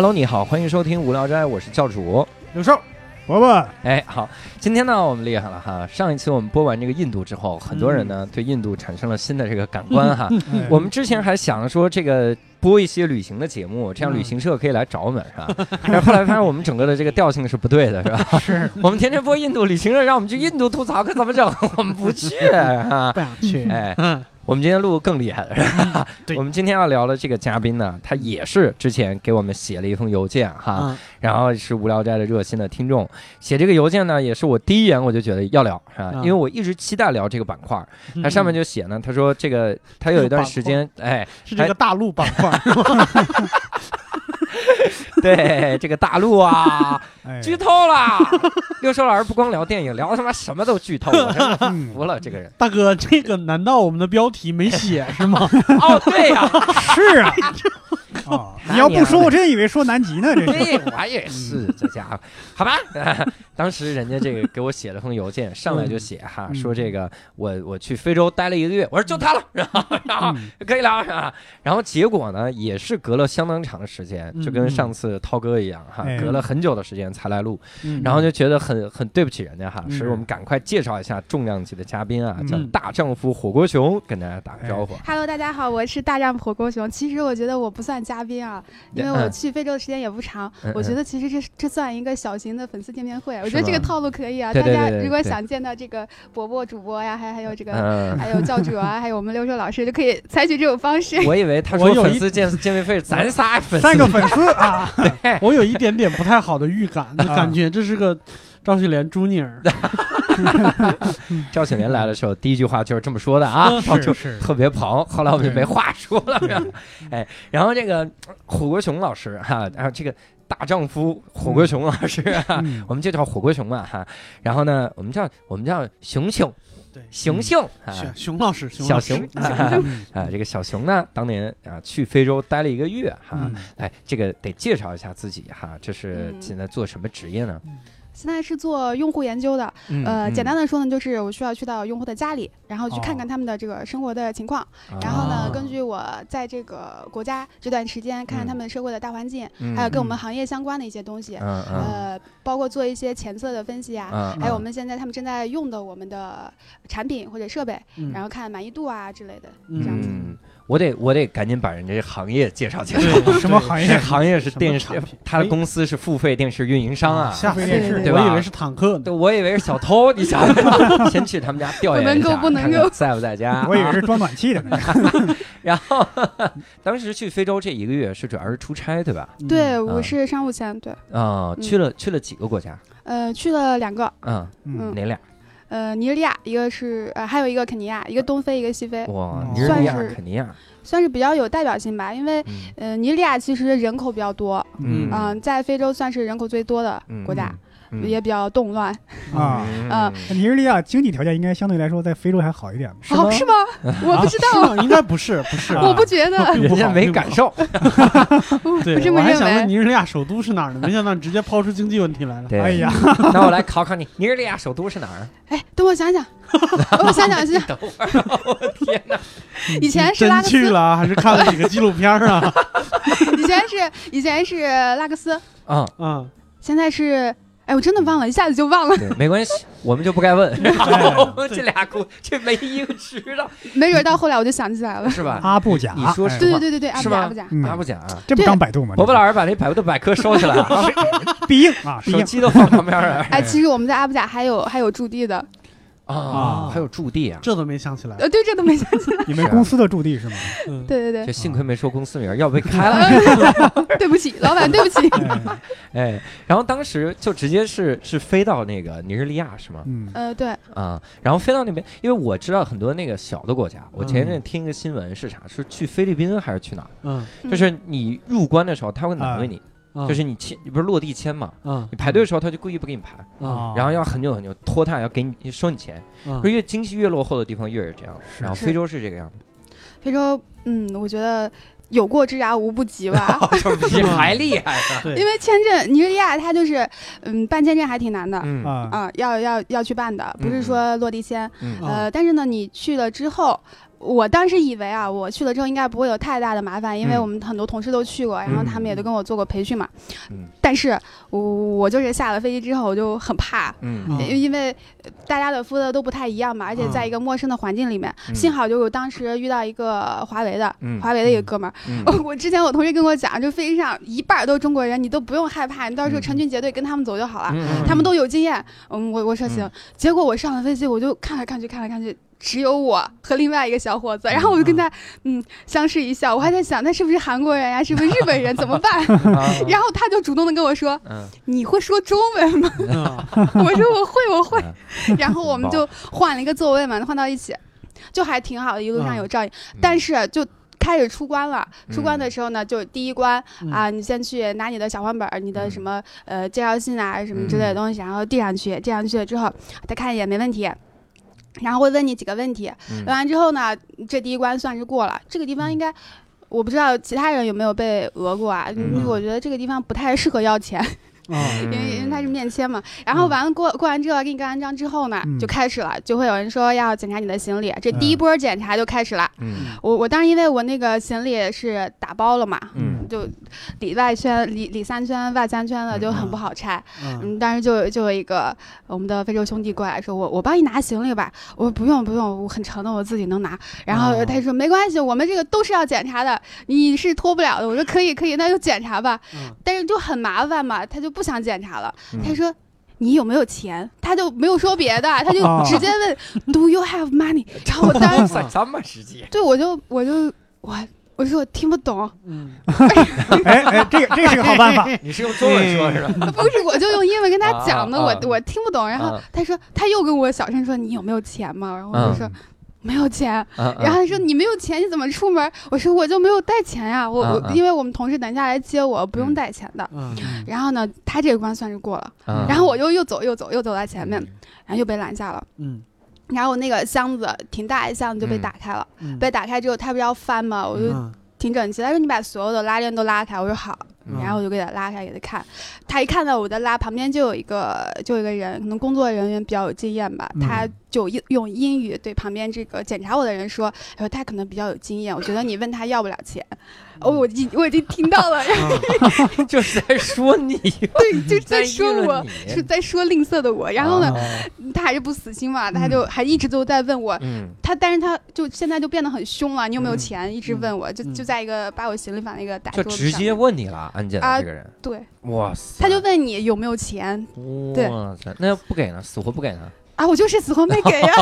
Hello，你好，欢迎收听《无聊斋》，我是教主刘寿。伯伯，哎，好，今天呢，我们厉害了哈！上一次我们播完这个印度之后，很多人呢对印度产生了新的这个感官哈。哎我们之前还想着说这个播一些旅行的节目，这样旅行社可以来找我们，是吧？但是后来发现我们整个的这个调性是不对的，是吧？是我们天天播印度旅行社，让我们去印度吐槽，可怎么整？我们不去啊！不想去。哎，嗯，我们今天录更厉害的是吧？对我们今天要聊的这个嘉宾呢，他也是之前给我们写了一封邮件哈，啊，然后是无聊斋的热心的听众，写这个邮件呢，也是我第一眼我就觉得要聊，是吧？啊。因为我一直期待聊这个板块儿，嗯。他上面就写呢，他说这个他有一段时间，哎，是这个大陆板块，对这个大陆啊，哎剧透啦！六叔老师不光聊电影，聊他妈什么都剧透，我真的嗯服了这个人。大哥，这个难道我们的标题没写是吗？哦，对呀、是啊，哦，你要不说，我真以为说南极呢，这是。对，我也是，这家伙，好吧。当时人家这个给我写了封邮件，上来就写哈，嗯说这个我我去非洲待了一个月，我说就他了，然后然后嗯可以聊是吧？然后结果呢，也是隔了相当长的时间，就跟上次涛哥一样哈，哎隔了很久的时间才来录，嗯然后就觉得很很对不起人家哈，嗯所以我们赶快介绍一下重量级的嘉宾啊，嗯叫大丈夫火锅熊，跟大家打个招呼。Hello，大家好，我是大丈夫火锅熊。其实我觉得我不算嘉宾啊，因为我嗯去非洲的时间也不长。嗯我觉得其实这这算一个小型的粉丝见面会。我觉得这个套路可以啊，大家如果想见到这个伯伯主播呀，还还有这个。嗯，还有教主啊，还有我们刘硕老师，就可以采取这种方式。我以为他说粉丝见见面会咱仨粉丝，三个粉丝啊，我有一点点不太好的预感，就感觉这是个赵雪莲朱妮儿。赵雪莲来的时候，第一句话就是这么说的啊，特别捧。后来我就没话说了，哎，然后这个火锅熊老师哈，然后这个大丈夫火锅熊老师啊，嗯我们就叫火锅熊嘛哈。然后呢，我们叫我们叫熊熊对，熊熊啊。熊熊老师，小熊嗯 啊，这个小熊呢，当年啊去非洲待了一个月哈，嗯。哎，这个得介绍一下自己哈，这是嗯。现在做什么职业呢？现在是做用户研究的，嗯呃，简单的，说呢，就是我需要去到用户的家里，然后去看看他们的这个生活的情况，然后呢，啊根据我在这个国家这段时间，看看他们社会的大环境，嗯还有跟我们行业相关的一些东西，嗯嗯。呃，包括做一些前测的分析啊，嗯，还有我们现在他们正在用的我们的产品或者设备，嗯。然后看满意度啊之类的，嗯。这样子。嗯，我得我得赶紧把人家这行业介绍介绍。什么行业？这行业是电视产品，他的公司是付费电视运营商啊。吓死对对我了！对吧我以为是坦克呢。对，我以为是小偷，你想想，先去他们家调研一下，不能够不能看看够在不在家。我以为是装暖气的呢。然后当时去非洲这一个月是主要是出差，对吧？对，啊我是商务签，对，啊，嗯去了去了几个国家？呃，去了两个，嗯，嗯，哪俩？呃，尼日利亚，一个是呃，还有一个肯尼亚，一个东非，一个西非，哇，嗯尼日利亚算、是肯尼亚。算是比较有代表性吧，因为嗯呃，尼日利亚其实人口比较多，嗯嗯、在非洲算是人口最多的国家，嗯也比较动乱，啊啊尼日利亚经济条件应该相对来说在非洲还好一点吧？是吗哦，是吗？我不知啊道，应该不是，不是。我不觉得，人家没感受。对我还想问。尼日利亚首都是哪儿呢？没想到你直接抛出经济问题来了。对，哎呀，那我来考考你，尼日利亚首都是哪儿？哎，等我想想，我想想，想想，等会儿，我天哪！以前是拉去了，还是看了几个纪录片啊？以前是以前是拉各斯，嗯，嗯，现在是，哎，我真的忘了，一下子就忘了，没关系，我们就不该问。这俩姑这没一个知道，没准到后来我就想起来了。是吧？阿布贾，哎你说是对对对对对，阿布贾阿布贾，这不当百度吗？伯伯老师把那百度百科收起来了，必应啊，必应。手机都放旁边了。哎，其实我们在阿布贾还有还有驻地的，啊，还有驻地啊，这都没想起来。呃，对，这都没想起来。你们公司的驻地是吗？嗯，对对对就，幸亏没说公司名，要不被开了。对不起，老板，对不起。哎哎，然后当时就直接是是飞到那个尼日利亚是吗？嗯呃，对，啊，然后飞到那边，因为我知道很多那个小的国家，我前一阵听一个新闻是啥？是去菲律宾还是去哪儿？嗯，就是你入关的时候，他会难为你，嗯就是你签，你不是落地签嘛？嗯你排队的时候，他就故意不给你排，嗯然后要很久很久拖沓，要给你收你钱。嗯越经济越落后的地方越是这样，然后非洲是这个样子，非洲，嗯，我觉得有过之而无不及吧。就是比还厉害呢。因为签证，尼日利亚它就是，嗯，办签证还挺难的。嗯。啊，啊，要要要去办的，不是说落地签，呃，但是呢，你去了之后，我当时以为啊，我去了之后应该不会有太大的麻烦，因为嗯。我们很多同事都去过，然后他们也都跟我做过培训嘛。嗯。但是我我就是下了飞机之后我就很怕，因因为呃大家的肤色都不太一样嘛，而且在一个陌生的环境里面，嗯。幸好就是我当时遇到一个华为的，嗯华为的一个哥们儿。嗯。我之前我同事跟我讲，就飞机上一半儿都是中国人，你都不用害怕，你到时候嗯。成群结队跟他们走就好了，嗯。他们都有经验。嗯，我我说行。嗯，结果我上了飞机，我就看来看去看来看去。只有我和另外一个小伙子，然后我就跟他嗯相视一笑，我还在想他是不是韩国人呀，是不是日本人，怎么办？啊。然后他就主动的跟我说嗯：“你会说中文吗？”啊。我说：“我会，我会。嗯”然后我们就换了一个座位嘛，换到一起，就还挺好的，一路上有照应。但是就开始出关了，出关的时候呢，就第一关嗯。啊，你先去拿你的小黄本儿，你的嗯。什么呃介绍信啊什么之类的东西，然后递上去，递上去了之后，他看一眼没问题。然后会问你几个问题，嗯问完之后呢，这第一关算是过了。这个地方应该，我不知道其他人有没有被讹过啊？因为嗯我觉得这个地方不太适合要钱，啊因为因为它是面签嘛。然后完了过过完这个给你盖完章之后呢，嗯就开始了，就会有人说要检查你的行李，这第一波检查就开始了。嗯我我当时因为我那个行李是打包了嘛，嗯就里外圈里里三圈外三圈的就很不好拆。嗯嗯，当时就就有一个我们的非洲兄弟过来说，我我帮你拿行李吧。我说不用不用，我很沉的，我自己能拿。然后哦他说没关系，我们这个都是要检查的，你是脱不了的。我说可以可以，那就检查吧。嗯但是就很麻烦嘛，他就不想检查了。嗯他说。你有没有钱？他就没有说别的，他就哦直接问、Do you have money？然后我当时哇 塞这么直接，对我就我就我我说我听不懂，嗯哎哎，这个这个是个好办法。你是用中文说是吧？不是我就用英文跟他讲的，啊啊我我听不懂。然后啊他说他又跟我小声说你有没有钱嘛？然后我就说、没有钱。啊然后他说你没有钱你怎么出门？我说我就没有带钱呀，我我因为我们同事等下来接我，不用嗯。带钱的。嗯。然后呢，他这个关算是过了，啊然后我就又走又走又走到前面，然后又被拦下了。嗯。然后我那个箱子挺大一箱子就被嗯。打开了，嗯。被打开之后他不是要翻吗？我就嗯。挺整齐。他说你把所有的拉链都拉开，我说好。嗯。然后我就给他拉开给他看，他一看到我在拉，旁边就有一个就有一个人，可能工作人员比较有经验吧，嗯。他就用用英语对旁边这个检查我的人说，他说他可能比较有经验，我觉得你问他要不了钱。哦，我已我已经听到了，然 后 就是在说你，对，就是在说我是在说吝啬的我。然后呢，啊他还是不死心嘛，他就还一直都在问我，嗯。他但是他就现在就变得很凶了，你有没有嗯。钱？一直问我，就嗯。就在一个把我行李放在一个打就桌子直接问你了，安检的啊这个人，对，哇塞，他就问你有没有钱。对。哇塞，那要不给呢？死活不给呢？啊，我就是死活没给呀。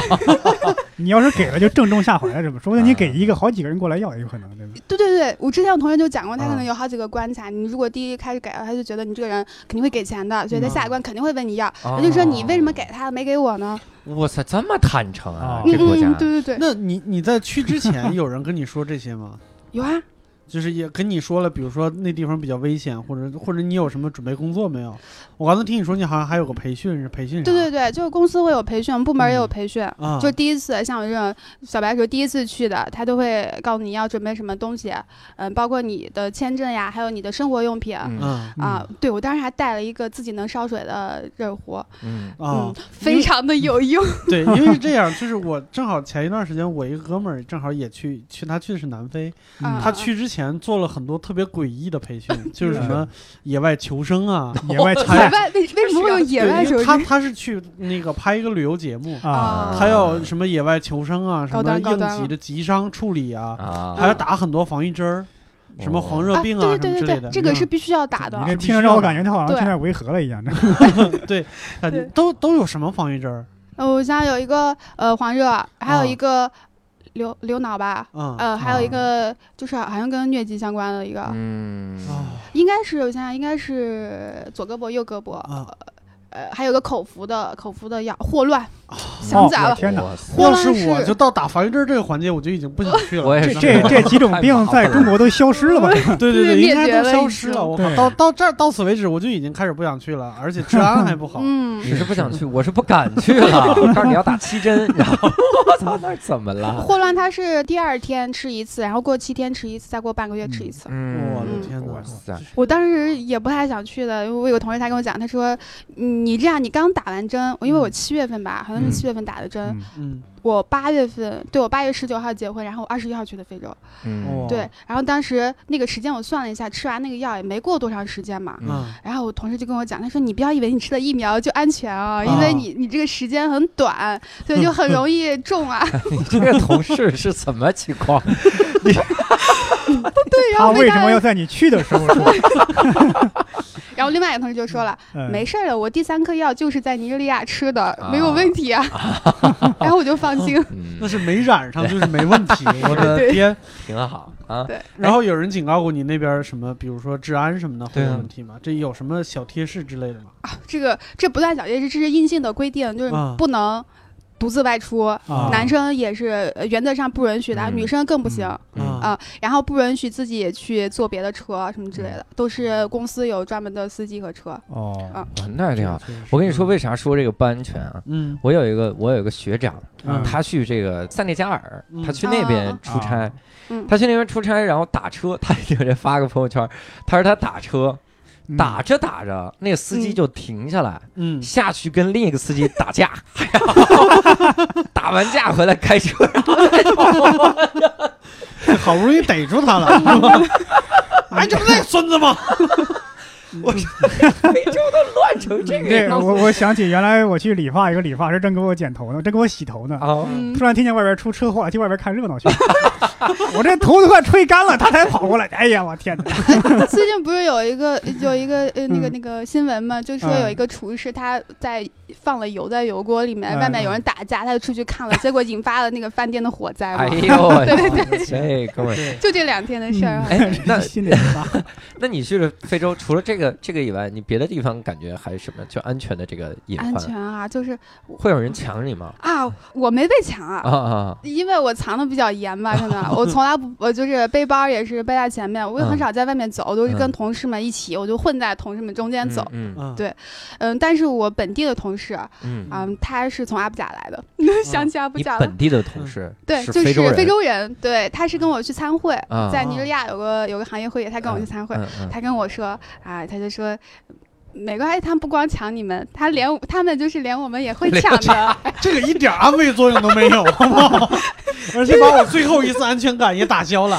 你要是给了，就正中下怀了，这么说不定你啊给一个，好几个人过来要也有可能，对吧？对对对，我之前有同学就讲过，他可啊能有好几个关卡，你如果第一开始给了，他就觉得你这个人肯定会给钱的，所以他下一关肯定会问你要。他就说你为什么给他没给我呢？我操，这么坦诚啊哦！嗯这国家嗯，对对对，那你你在去之前有人跟你说这些吗？有啊，就是也跟你说了，比如说那地方比较危险，或者或者你有什么准备工作没有？我刚才听你说你好像还有个培训，是培训啥？对对对，就是公司会有培训，部门也有培训。啊，就第一次，像我这种小白鼠第一次去的，他都会告诉你要准备什么东西，嗯，包括你的签证呀，还有你的生活用品。嗯嗯啊，对我当时还带了一个自己能烧水的热壶，嗯啊嗯，，非常的有用。对，因为是这样，就是我正好前一段时间，我一个哥们儿正好也去去，他去的是南非，啊他去之前做了很多特别诡异的培训，就是什嗯么野外求生啊。野外野菜外为为什么会有野外求生？他他是去那个拍一个旅游节目，啊，他要什么野外求生啊，什么应急的急伤处理啊，啊，还要打很多防疫针儿，什么黄热病啊，什对对对对么之类的。这个是必须要打的你。这听着让我感觉他好像对现在维和了一样 对，都都有什么防疫针儿？呃，我家有一个呃黄热，还有啊一个流流脑吧，嗯呃，还有一个就是好像跟疟疾相关的一个，嗯。啊。应该是我想想应该是左胳膊右胳膊，啊。呃，还有个口服的口服的药霍乱，啊想起来了。天哪哇塞要霍乱是我是就到打防疫针这个环节，我就已经不想去了。这我也是这这几种病在中国都消失了吧？对 对对，灭应该都消失了。我靠，到到这儿到此为止，我就已经开始不想去了，而且治安还不好。嗯，你是不想去，我是不敢去了。我告诉你要打七针，然后我操，那怎么了？霍乱它是第二天吃一次，然后过七天吃一次，再过半个月吃一次。嗯我的嗯天哪哇！塞，我当时也不太想去的，因为我有个同事他跟我讲，他说，嗯你这样你刚打完针，因为我七月份吧，好像是七月份打的针，我八月份对我八月十九号结婚，然后我二十一号去的非洲。对，然后当时那个时间我算了一下，吃完那个药也没过多长时间嘛。然后我同事就跟我讲，他说你不要以为你吃了疫苗就安全啊，因为你你这个时间很短，所以就很 容易中啊。你这个同事是怎么情况？对，然他后他为什么要在你去的时候说？然后另外一个同事就说了，嗯没事儿的，我第三颗药就是在尼日利亚吃的，啊没有问题啊。然后我就放心。嗯那，是没染上就是没问题。我的对天！挺好啊。对，然后有人警告过你那边什么，比如说治安什么的会有问题吗？这有什么小贴士之类的吗？啊这个这不算小贴士，这是硬性的规定，就是啊不能独自外出。啊。男生也是呃原则上不允许的，嗯。女生更不行。嗯。啊，然后不允许自己去坐别的车什么之类的，都是公司有专门的司机和车。哦。啊，哇那挺好。我跟你说，为啥说这个不安全啊？嗯。我有一个我有一个学长，嗯。他去这个塞内加尔，嗯。他去那边啊出差啊，嗯，他去那边出差，然后打车，他有人发个朋友圈，他说他打车嗯打着打着，那个司机嗯就停下来，嗯，下去跟另一个司机打架，打完架回来开车，然后再跑。好不容易逮住他了？哎，这不那孙子吗？我说非洲都乱成这个这样子我我想起原来我去理发，一个理发师正给我剪头呢，正给我洗头呢。啊！嗯突然听见外边出车祸了，去外边看热闹去了。我这头都快吹干了，他才跑过来。哎呀，我天哪！最近不是有一个有一个呃那个嗯那个新闻嘛，就说有一个厨师他在放了油在油锅里面，嗯外面有人打架，他就出去看了，结果引发了那个饭店的火灾哎。呦，我对对对，这哥们就这两天的事儿啊。哎，那 心里发。那你去了非洲，除了这个这个以外，你别的地方感觉还是什么？就安全的这个隐患。安，全啊，就是会有人抢你吗？啊，我没被抢啊啊，啊，因为我藏的比较严吧，真的，我从来不，我就是背包也是背在前面，我也很嗯。少在外面走，都是嗯。跟同事们一起，我就混在同事们中间走。嗯。嗯，对嗯，但是我本地的同事，嗯嗯，嗯，他是从阿布贾来的，想起阿布你贾了。本地的同事对，就是非洲人，对，他是跟我去参会，啊在尼日利亚有个有个行业会议，他跟我去参会，嗯嗯。他跟我说啊，他就说。没关系，他们不光抢你们，他连他们就是连我们也会抢的。这个一点安慰作用都没有，好不好？而且把我最后一次安全感也打消了。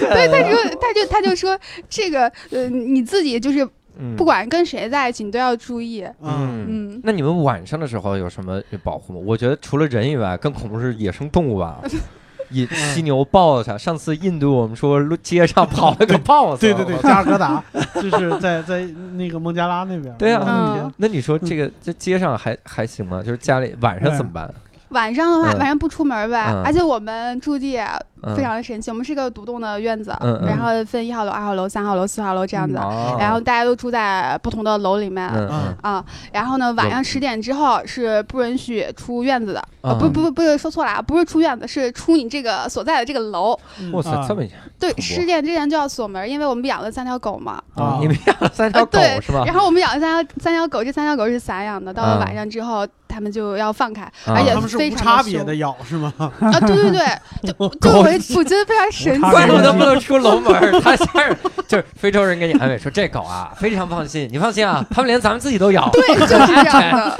对，他就，他就他就说，这个呃，你自己就是嗯不管跟谁在一起，你都要注意。嗯，嗯。嗯，那你们晚上的时候有什么保护吗？我觉得除了人以外，更恐怖是野生动物吧，野犀牛、豹子。上次印度我们说路街上跑了个豹子，对对对，加尔各答就是在 在那个孟加拉那边。对啊那你说这个这街上还还行吗？就是家里晚上怎么办？晚上的话，嗯。晚上不出门呗。嗯。而且我们住地嗯非常的神奇，我们是一个独栋的院子，嗯嗯。然后分一号楼、二号楼、三号楼、四号楼这样子，哦。然后大家都住在不同的楼里面。嗯嗯。啊，然后呢，晚上十点之后是不允许出院子的，呃，不嗯不不是说错了啊，不是出院子，是出你这个所在的这个楼。嗯。哇塞啊，这么对，恐怖十点之前就要锁门，因为我们养了三条狗嘛。啊你们养了三条狗呃对是吧？然后我们养了三条三条狗，这三条狗是散养的，到了嗯晚上之后，它们就要放开，啊而且他们是无非常凶差别的咬是吗？啊，对对对，就 就我我觉得非常神奇怪不得不能出楼门儿，他下儿就是非洲人给你安慰说这狗啊非常放心，你放心啊，他们连咱们自己都咬，对，就是这样的。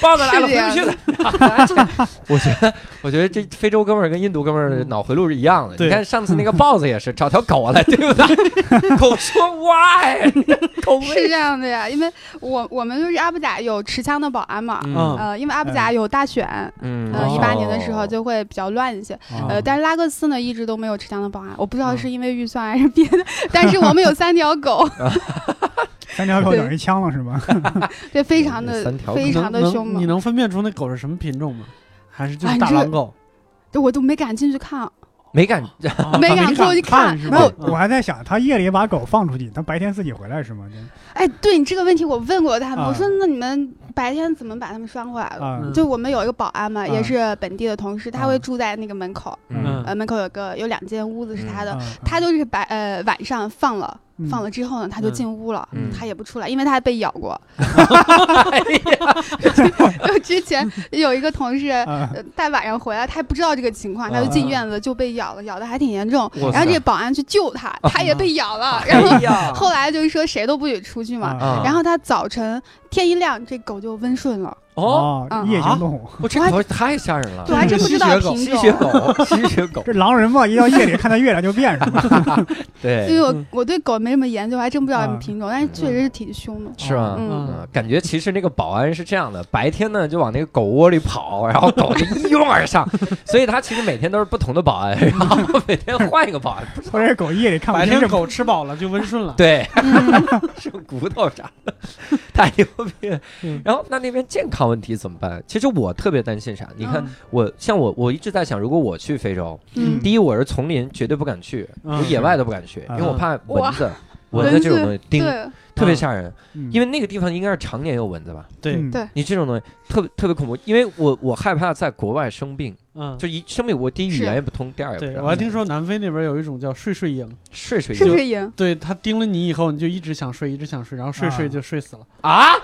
豹子来了回不去了。我觉得，我觉得这非洲哥们儿跟印度哥们儿的脑回路是一样的。你看上次那个豹子也是找条狗来，对不对？狗说 why，狗是这样的呀，因为我我们就是阿布贾有持枪的保安嘛，嗯。呃，因为阿布贾有大选，嗯。呃，一八年的时候哦就会比较乱一些，啊呃，但是拉各斯呢一直都没有持枪的保安，我不知道嗯。是因为预算 还是别的，但是我们有三条狗，三条狗等于枪了是吗？对，非常的非常的凶猛，你能分辨出那狗是什么品种吗？还是就大狼狗？我都没敢进去看，没敢，啊没敢过去看是吧？没有，嗯我还在想，他夜里把狗放出去，他白天自己回来是吗？哎，对你这个问题我问过他们，啊。我说那你们白天怎么把他们拴回来了？就我们有一个保安嘛，啊。也是本地的同事，他啊。会住在那个门口，嗯。呃，门口有个有两间屋子是他的，啊他就是白呃晚上放了。嗯。放了之后呢，他就进屋了，嗯。他也不出来，因为他被咬过。就之前有一个同事，大晚上回来，他不知道这个情况，他就进院子就被咬了，咬的还挺严重。然后这个保安去救他，他也被咬了。然后后来就是说谁都不许出去嘛。啊然后他早晨天一亮，这狗就温顺了。哦，嗯夜行动物，我这狗太吓人了，，我还真不知道吸血狗品吸血种。狗，吸血狗，这狼人嘛，一到夜里看到月亮就变上。对？因为，我我对狗没什么研究，还真不知道什么啊品种，但是确实是挺凶的。是吧？嗯嗯，感觉其实那个保安是这样的，白天呢就往那个狗窝里跑，然后狗就一拥而上，所以他其实每天都是不同的保安，然后每天换一个保安，不知道或者狗夜里看不白天狗吃饱了就温顺了。对，嗯，是骨头啥的，太牛逼了嗯。然后那那边健康问题怎么办？其实我特别担心啥？你看嗯我像我我一直在想，如果我去非洲，嗯第一我是丛林绝对不敢去，嗯我野外都不敢去，因为我怕蚊子。蚊子这种东西叮，特别吓人，嗯因为那个地方应该是常年有蚊子吧？对，嗯对你这种东西特别特别恐怖，因为我我害怕在国外生病，嗯，就一生病我第一语言也不通，第二也不知道对我还听说南非那边有一种叫睡睡蝇，睡睡觉是不是赢？对它叮了你以后，你就一直想睡，一直想睡，然后睡睡啊。就睡死了。啊，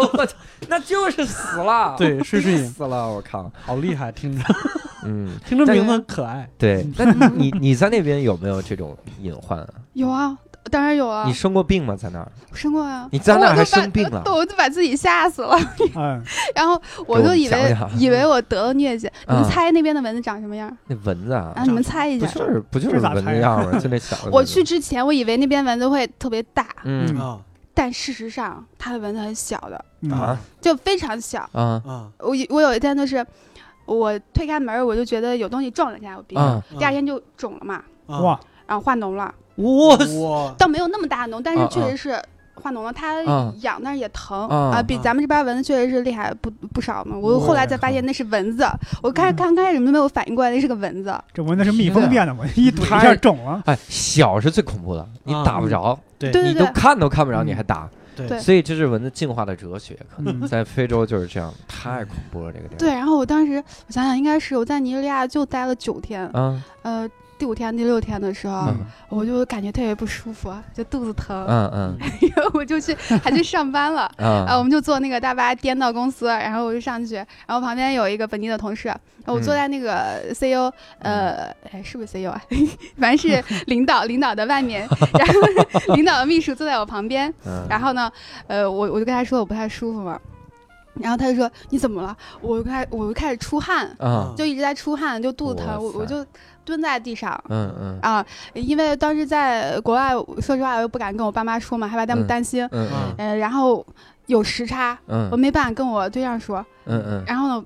我操，那就是死了，对睡睡真蝇 死了，我靠，好厉害，听着。嗯，听着名字很可爱。对，那你你在那边有没有这种隐患啊？有啊，当然有啊你，生过病吗？在那儿？生过啊。你在那儿还我都把生病了？我就把自己吓死了，嗯，然后我就以为以为我得了疟疾。你们啊猜那边的蚊子长什么样？那蚊子啊啊，，你们猜一不下。就是不就是蚊子样吗？就那小的。我去之前，我以为那边蚊子会特别大，嗯啊但事实上它的蚊子很小的，嗯啊就非常小。啊啊我有我有一天就是，我推开门，我就觉得有东西撞了一下我鼻子，啊第二天就肿了嘛，啊！哇，然后化脓了，哇哇，倒没有那么大脓，但是啊确实是化脓了，它啊。痒，但是也疼啊啊，比咱们这边蚊子确实是厉害不不少嘛。我后来才发现那是蚊子，我开嗯。刚开始都没有反应过来那是个蚊子，这蚊子是蜜蜂变的嘛，一怼一太下肿了。哎，小是最恐怖的，你啊打不着，对你都对对对看都看不着，嗯你还打，对所以这是蚊子进化的哲学，可能嗯。在非洲就是这样，太恐怖了这个地对。然后我当时我想想，应该是我在尼日利亚就待了九天，方，啊。呃，第五天、第六天的时候，嗯。我就感觉特别不舒服，就肚子疼，嗯嗯。然后我就去还去上班了。啊，我啊们就坐那个大巴颠到公司，然后我就上去，然后旁边有一个本地的同事，我坐嗯在那个 CEO，、呃，哎，是不是 CEO 啊？反正是领导领导的外面，然后领导的秘书坐在我旁边，嗯，然后呢，呃，我我就跟他说我不太舒服嘛，然后他就说你怎么了？我就开我就开始出汗，啊就一直在出汗，就肚子疼，我我就蹲在地上。嗯嗯啊，因为当时在国外，说实话，我又不敢跟我爸妈说嘛，害怕他们嗯担心。嗯嗯呃，然后有时差，我嗯没办法跟我对象说。嗯嗯然后呢，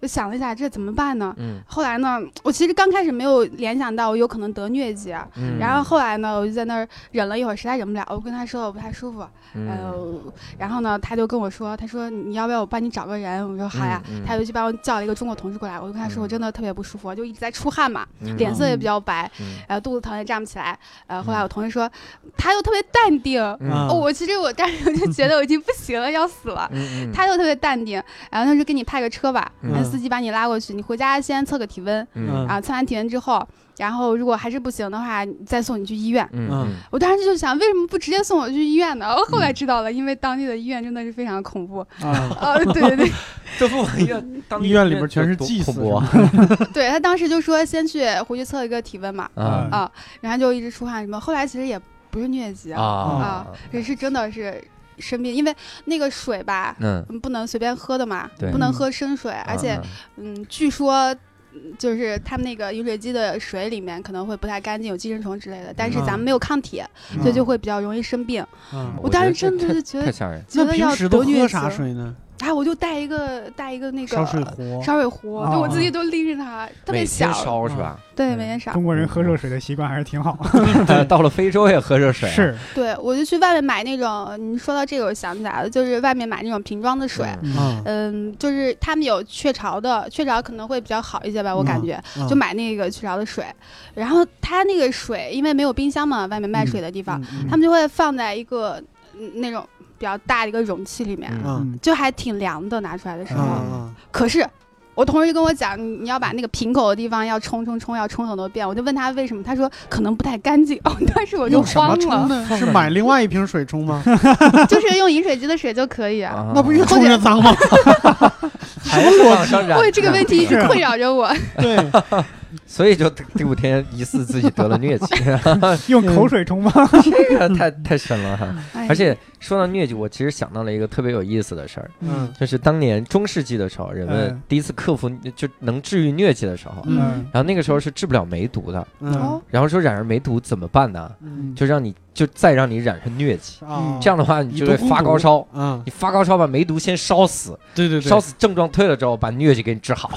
我想了一下，这怎么办呢？嗯。后来呢，我其实刚开始没有联想到我有可能得疟疾，啊嗯，然后后来呢，我就在那儿忍了一会儿，实在忍不了，我跟他说我不太舒服，嗯。呃，然后呢，他就跟我说，他说你要不要我帮你找个人？我说好呀，嗯嗯。他就去帮我叫了一个中国同事过来，我就跟他说嗯。我真的特别不舒服，就一直在出汗嘛，嗯。脸色也比较白，嗯。呃，肚子疼也站不起来，呃，后来我同事说他又特别淡定，嗯。啊哦，我其实我当时我就觉得我已经不行了，要死了。嗯嗯。他又特别淡定，然后他说给你派个车吧，司机把你拉过去，你回家先测个体温，嗯。啊，测完体温之后，然后如果还是不行的话，再送你去医院。嗯嗯。我当时就想，为什么不直接送我去医院呢？我后来知道了，因为当地的医院真的是非常恐怖。啊，哦，对对对，这不医院 当地医院里边全是祭祀多恐怖啊 对他当时就说先去回去测一个体温嘛，啊。啊，然后就一直出汗什么。后来其实也不是疟疾啊，啊。啊，这是真的是生病，因为那个水吧，不能随便喝的嘛对，不能喝生水，而且嗯嗯，据说。嗯就是他们那个饮水机的水里面可能会不太干净，有寄生虫之类的。但是咱们没有抗体，嗯所以就会比较容易生病。嗯我当时真的是觉得太太吓人，觉得要那平时得疟都喝啥，水呢？啊，我就带一个带一个那个烧水壶。烧水壶，我自己都拎着它，特别小，烧是吧？对，嗯每天烧。中国人喝热水的习惯还是挺好。到了非洲也喝热水啊，是，对，我就去外面买那种，你说到这个我想起来了，就是外面买那种瓶装的水。嗯就是他们有雀巢的，雀巢可能会比较好一些吧，我感觉，嗯就买那个雀巢的水。然后他那个水，因为没有冰箱嘛，外面卖水的地方，嗯他们就会放在一个嗯那种比较大的一个容器里面，就还挺凉的，拿出来的时候。嗯可是我同事就跟我讲，你你要把那个瓶口的地方要冲冲冲，要冲很多遍。我就问他为什么，他说可能不太干净。哦，当时我就慌了，是买另外一瓶水冲吗？就是用饮水机的水就可以啊。啊那不越冲越脏吗？还是往上染？为这个问题一直困扰着我。对，所以就第第五天疑似自己得了疟疾，用口水冲吗？这个太太神了哈。哎而且说到疟疾，我其实想到了一个特别有意思的事儿，嗯。就是当年中世纪的时候，人们嗯。第一次克服就能治愈疟疾的时候，嗯。然后那个时候是治不了梅毒的，嗯。哦，然后说染上梅毒怎么办呢？嗯。就让你就再让你染上疟疾，啊，这样的话你就会发高烧。嗯，你发高烧把梅毒先烧死，对对对，烧死症状退了之后，把疟疾给你治好。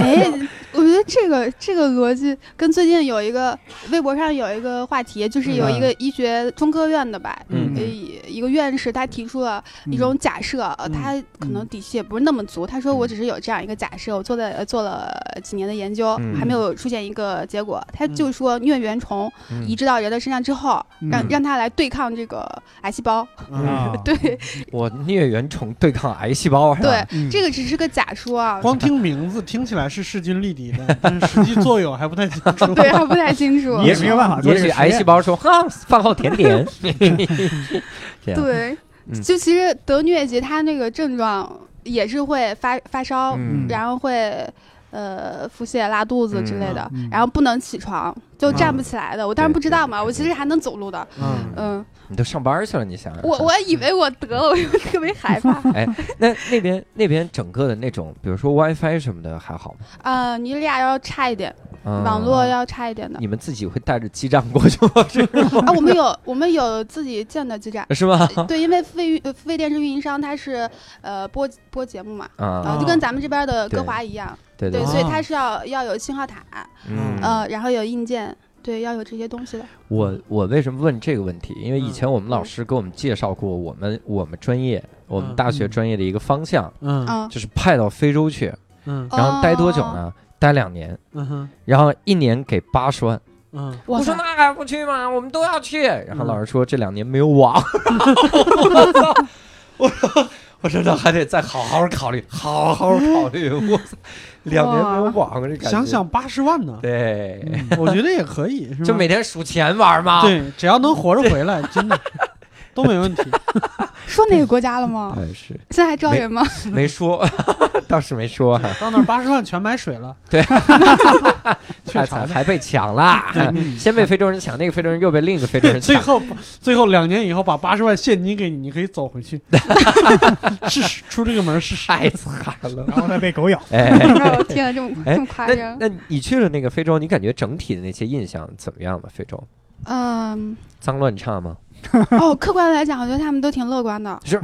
哎，得这个这个逻辑跟最近有一个微博上有一个话题，就是有一个医学中科院的吧，嗯。呃，一个院士他提出了一种假设，他可能底气也不是那么足。他说我只是有这样一个假设，我做了呃做了几年的研究，嗯。还没有出现一个结果。他就说疟原虫嗯。移植到人的身上之后，让嗯。让它来对抗这个癌细胞。对。我疟原虫对抗癌细胞，是吧？对，嗯。这个只是个假说啊，光听名字听起来是势均力敌的，但是实际作用还不太清楚。对还不太清楚。也没有办法也许癌细胞说哈，饭后甜点，对，嗯。就其实得疟疾，它那个症状也是会发发烧，嗯。然后会呃腹泻、拉肚子之类的，嗯。嗯。然后不能起床，就站不起来的。我当时不知道嘛，我其实还能走路的。嗯，嗯，你都上班去了，你想想，我我以为我得了，我就特别害怕。哎那那边那边整个的那种，比如说 WiFi 什么的还好吗？呃，尼日利亚要差一点，嗯网络要差一点的。你们自己会带着基站过去吗？是啊，我们有我们有自己建的基站。是吗？对，因为费运呃费电视运营商他是呃播播节目嘛，啊，呃，就跟咱们这边的歌华一样，对对，对所以它是要要有信号塔，嗯呃，然后有硬件，对，要有这些东西的。我我为什么问这个问题？因为以嗯前我们老师给我们介绍过，我们我们专业我们嗯大学专业的一个方向，嗯嗯，就是派到非洲去，嗯然后待多久呢？待两年，嗯哼然后一年给八十万。嗯，我说那还不去吗？我们都要去。然后嗯老师说这两年没有网。我操！我说我说那还得再好好考虑，好好考虑。我操，两年没有网，这感觉想想八十万呢，对，嗯我觉得也可以，就每天数钱玩嘛。，对，只要能活着回来，真的 都没问题。说哪个国家了吗？哎是现在还招人吗？没说，倒是没说哈。到那儿八十万全买水了，太确惨，实。还被抢了。先被非洲人抢，那个非洲人又被另一个非洲人抢。最后，最后两年以后把八十万现金给你，你可以走回去，试试出这个门试试。太惨了。然后再被狗咬。哎，我天啊，这么哎这么夸那张？那你去了那个非洲，你感觉整体的那些印象怎么样吧？非洲嗯，脏乱差吗？哦，客观来讲，我觉得他们都挺乐观的。是，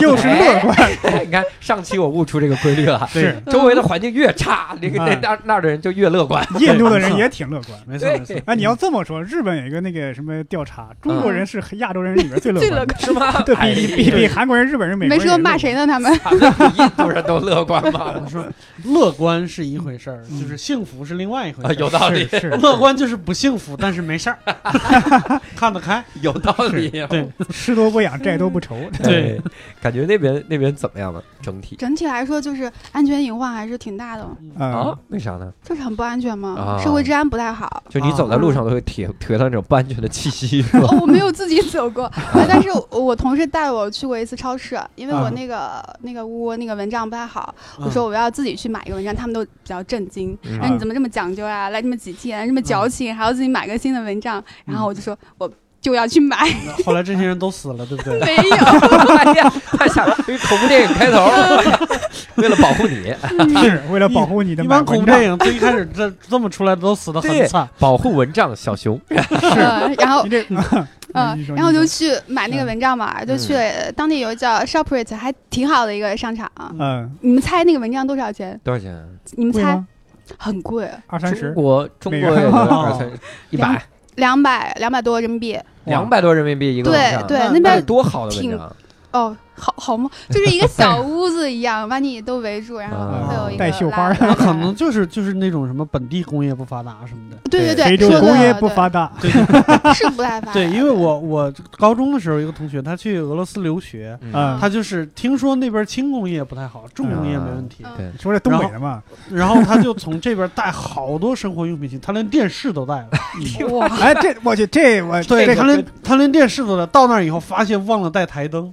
又是乐观，你看上期我悟出这个规律了。是周围的环境越差，那个那哎那那儿的人就越乐观。印度的人也挺乐观。没错没错，哎，你要这么说，日本有一个那个什么调查，中国人是亚洲人里面最乐观的，是吗？对比比比比韩国人、日本人、美国没人没说骂谁呢？他们比印度人都乐观吗？我说 乐观是一回事儿，就是幸福是另外一回啊，事儿。有道理，是是乐观就是不幸福，但是没事儿，看得开。有道理。对，吃多不养，债多不愁。对哎，感觉那边那边怎么样了？整体整体来说，就是安全隐患还是挺大的，啊啊，，为啥呢？就是很不安全嘛啊，社会治安不太好。就你走在路上都会体体会到那种不安全的气息，是吧？哦，我没有自己走过，呃但是我我同事带我去过一次超市，因为我啊那个那个屋那个蚊帐不太好，嗯我说我要自己去买一个蚊帐，他们都比较震惊，嗯说你怎么这么讲究啊？来这么几天，这么矫情，还要自己买个新的蚊帐，然后我就说我就要去买，后来这些人都死了，对不对？没有，哎呀，太像一恐怖电影开头，为了保护你，是为了保护你的一般恐怖电影最一开始这这么出来的都死的很惨。保护蚊帐小熊，是。然后嗯然后就去买那个蚊帐嘛，就去当地有个叫 Shoprite 还挺好的一个商场。嗯，你们猜那个蚊帐多少钱？多少钱啊？你们猜？很贵，二三十，国中国美元也就哦二三一百。两百两百多人民币。两百多人民币一个对对，那边得多好的文章，哦，好好吗？就是一个小 屋子一样，把你都围住，然后啊会有一个带绣花儿拉那可能就是就是那种什么本地工业不发达什么的。对对对，非洲工业不发达，对是不太发达。对，因为我我高中的时候，一个同学他去俄罗斯留学，嗯他就是听说那边轻工业不太好，重工业没问题，嗯对，说这东北的嘛，然后他就从这边带好多生活用品去，他连电视都带了。哇，哎，这我去，这我对他连他连电视都带，到那以后发现忘了带台灯，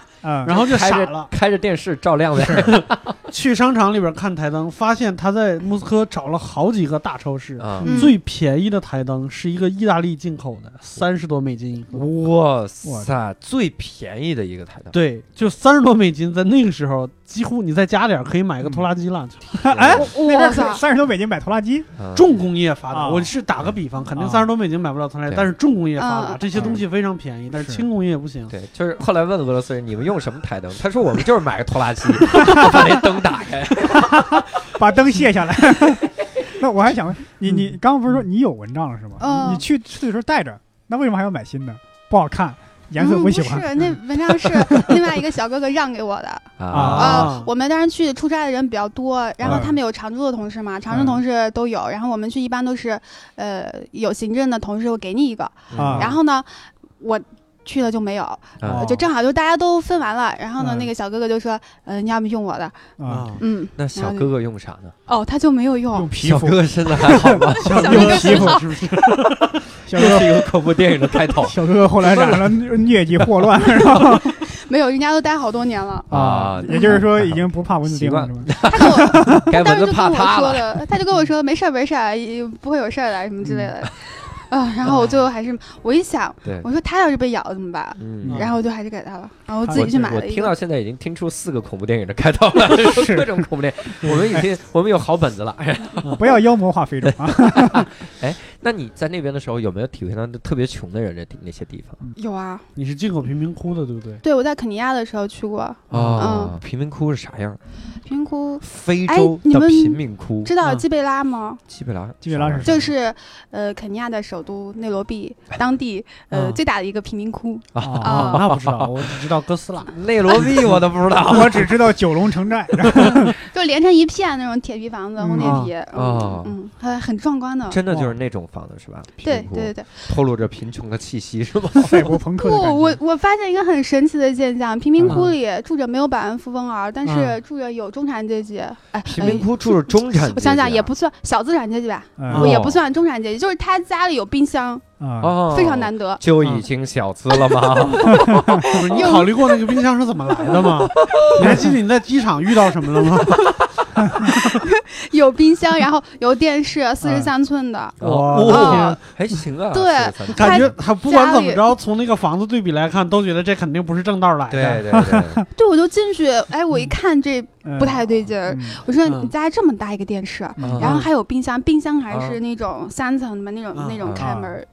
嗯，然后就开着傻了。开着电视照亮呗，去商场里边看台灯，发现他在莫斯科找了好几个大超市，啊，嗯最便宜的台灯是一个意大利进口的，三十多美金一个。哇塞，最便宜的一个台灯，对，就三十多美金，在那个时候，几乎你再加点儿可以买个拖拉机了。哎，那哇塞，三十多美金买拖拉机，嗯重工业发达，啊我是打个比方，肯定啊三十多美金买不了拖拉机，对但是重工业发达，嗯这些东西非常便宜，但是是轻工业不行。对，就是后来问俄罗斯人，你们用什么台灯？他说我们就是买个拖拉机，把那灯打开。把灯卸下来。那我还想问你，你刚刚不是说你有蚊帐了是吗？嗯你去去的时候带着，那为什么还要买新的？不好看，颜色嗯不喜欢。是，那蚊帐是另外一个小哥哥让给我的。啊呃，我们当时去出差的人比较多，然后嗯他们有常驻的同事嘛，常驻同事都有。然后我们去一般都是，呃，有行政的同事会给你一个，啊然后呢，我。去了就没有，啊哦就正好就大家都分完了，然后呢，嗯那个小哥哥就说，呃，你要不用我的，啊，啊，嗯，那小哥哥用啥呢？哦，他就没有用用，皮肤小哥，哥身子还好吗？小哥用皮肤是不是？小哥又是一个恐怖电影的开头小哥哥后来染上了 疟疾霍乱，是吧？没有，人家都待好多年了。啊也就是说已经不怕蚊子叮了，是吧？他跟我，当时就跟我怕了。说的，他就跟我说没事儿没事儿，也不会有事儿的什么之类的。啊，然后我最后还是我一想，我说他要是被咬了怎么办？嗯，然后我就还是给他了，然后我自己去买了一个。听到现在已经听出四个恐怖电影的开头了，是各种恐怖电影。我们已经 我们有好本子了。哎不要妖魔化非洲啊！那你在那边的时候有没有体会到特别穷的人的那些地方？有啊，你是进口贫民窟的，对不对？对我在肯尼亚的时候去过哦，贫民窟是啥样？贫民窟，非哎洲的你们贫民窟，嗯知道基贝拉吗？基贝拉，基贝拉是就是呃肯尼亚的首都内罗毕当地呃嗯最大的一个贫民窟。啊，啊那不知道，我只知道哥斯拉。内罗毕我都不知道。我只知道九龙城寨，就连成一片那种铁皮房子，嗯红铁皮，啊嗯嗯，很很壮观的。真的就是那种房的是吧？对对对对，透露着贫穷的气息是吗？赛博朋克不，我我发现一个很神奇的现象，贫民窟嗯里住着没有百万富翁儿，但是住着有中产阶级。哎，贫民哎窟住着中产阶级啊，我想想也不算小资产阶级吧，也不算中产阶级，就是他家里有冰箱，啊，哦，非常难得。就已经小资了吗？不是你考虑过那个冰箱是怎么来的吗？你还记得你在机场遇到什么了吗？有冰箱，然后有电视，四十三寸的。哦哦还行啊，对感觉他不管怎么着，从那个房子对比来看，都觉得这肯定不是正道来的。对对，对，对 我就进去，哎，我一看这嗯不太对劲儿，嗯。我说嗯。你家这么大一个电视，嗯。然后还有冰箱，冰箱还啊是那种三层的嘛，那种嗯。那种嗯开门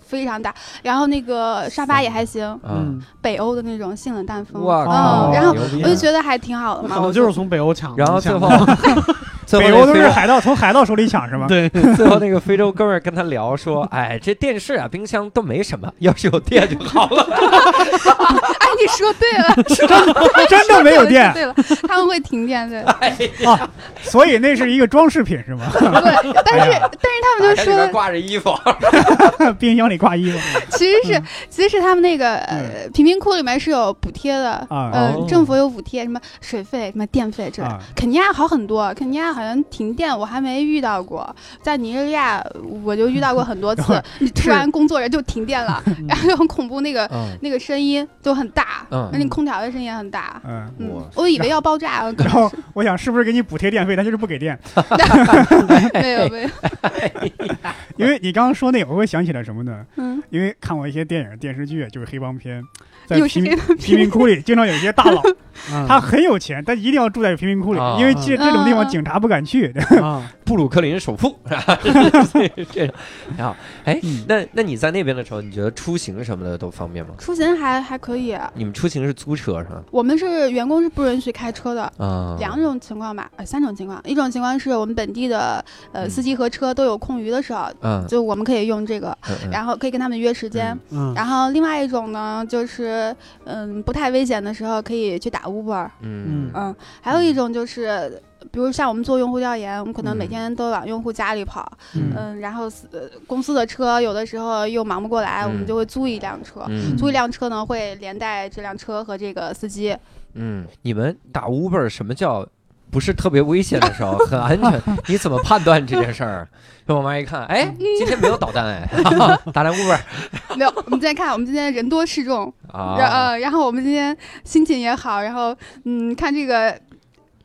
非常大，然后那个沙发也还行，嗯，北欧的那种性冷淡风，嗯，然后我就觉得还挺好的嘛，可能我就是从北欧抢的。然后最后你想吗，最后北欧都是海盗从海盗手里抢是吗？对，最后那个非洲哥们儿跟他聊说，哎，这电视啊、冰箱都没什么，要是有电就好了。哎，你说对了，真的没有电，对了，他们会停电，对所以那是一个装饰品是吗？对，但是但是他们就说，挂着衣服，冰箱里挂衣服其实是其实是他们那个呃贫民窟里面是有补贴的，嗯呃哦，政府有补贴，什么水费、什么电费之类的。啊肯尼亚好很多，肯尼亚好像停电我还没遇到过，在尼日利亚 我就遇到过很多次，你突然工作人就停电了，然后很恐怖，那个嗯。那个声音就很大，嗯。而且空调的声音也很大。嗯。嗯哇，我以为要爆炸，可然后我想是不是给你补贴电费，他就是不给电，没有没有，因为你刚刚说那个，我会想起来什么呢？嗯，因为看过一些电影电视剧，就是黑帮片，在又是贫贫民窟里经常有一些大佬，嗯他很有钱，但一定要住在贫民窟里啊，因为这这种地方嗯警察不敢去。啊，布鲁克林首富，这种。然后，哎嗯，那那你在那边的时候，你觉得出行什么的都方便吗？出行还还可以。你们出行是租车是吧？我们是员工是不允许开车的，啊，两种情况吧，呃，三种情况。一种情况是我们本地的呃嗯司机和车都有空余的时候，嗯，就我们可以用这个，然后可以跟他们约时间。嗯，然后另外一种呢，就是嗯不太危险的时候可以去打 Uber，嗯。嗯，还有一种就是。比如像我们做用户调研，我们可能每嗯。天都往用户家里跑，嗯。嗯，然后呃公司的车有的时候又忙不过来，我嗯。们就会租一辆车，嗯。租一辆车呢会连带这辆车和这个司机，嗯，你们打 Uber 什么叫不是特别危险的时候很安全？你怎么判断这件事儿？就我妈一看，哎，今天没有导弹哎，打来 Uber 没有，我们今天看，我们今天人多势众，然啊，呃，然后我们今天心情也好，然后嗯，看这个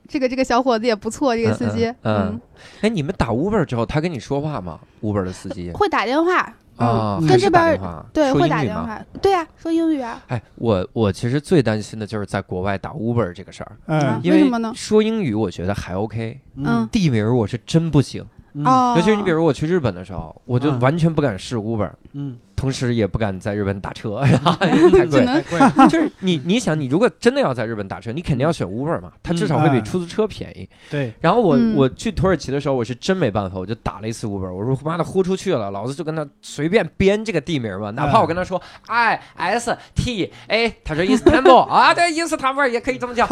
这个这个小伙子也不错，这个司机，嗯嗯哎，你们打 Uber 之后，他跟你说话吗？Uber 的司机。会打电话，啊，跟这边儿打电话对会？打电话，对呀、说英语啊，哎，我我其实最担心的就是在国外打 Uber 这个事儿，嗯为什么呢？说英语我觉得还 OK，嗯。地名我是真不行，嗯。哦，尤其是你比如我去日本的时候，我就嗯。完全不敢试 Uber，嗯，同时也不敢在日本打车，太贵。只能太贵了，就是你你想，你如果真的要在日本打车，你肯定要选 Uber 嘛，它至少会比嗯出租车便宜。对，然后我嗯。我去土耳其的时候，我是真没办法，我就打了一次 Uber，我说妈的豁出去了，老子就跟他随便编这个地名吧，哪怕我跟他说 I S T A，他说 Istanbul 啊，对，Istanbul 也可以这么叫，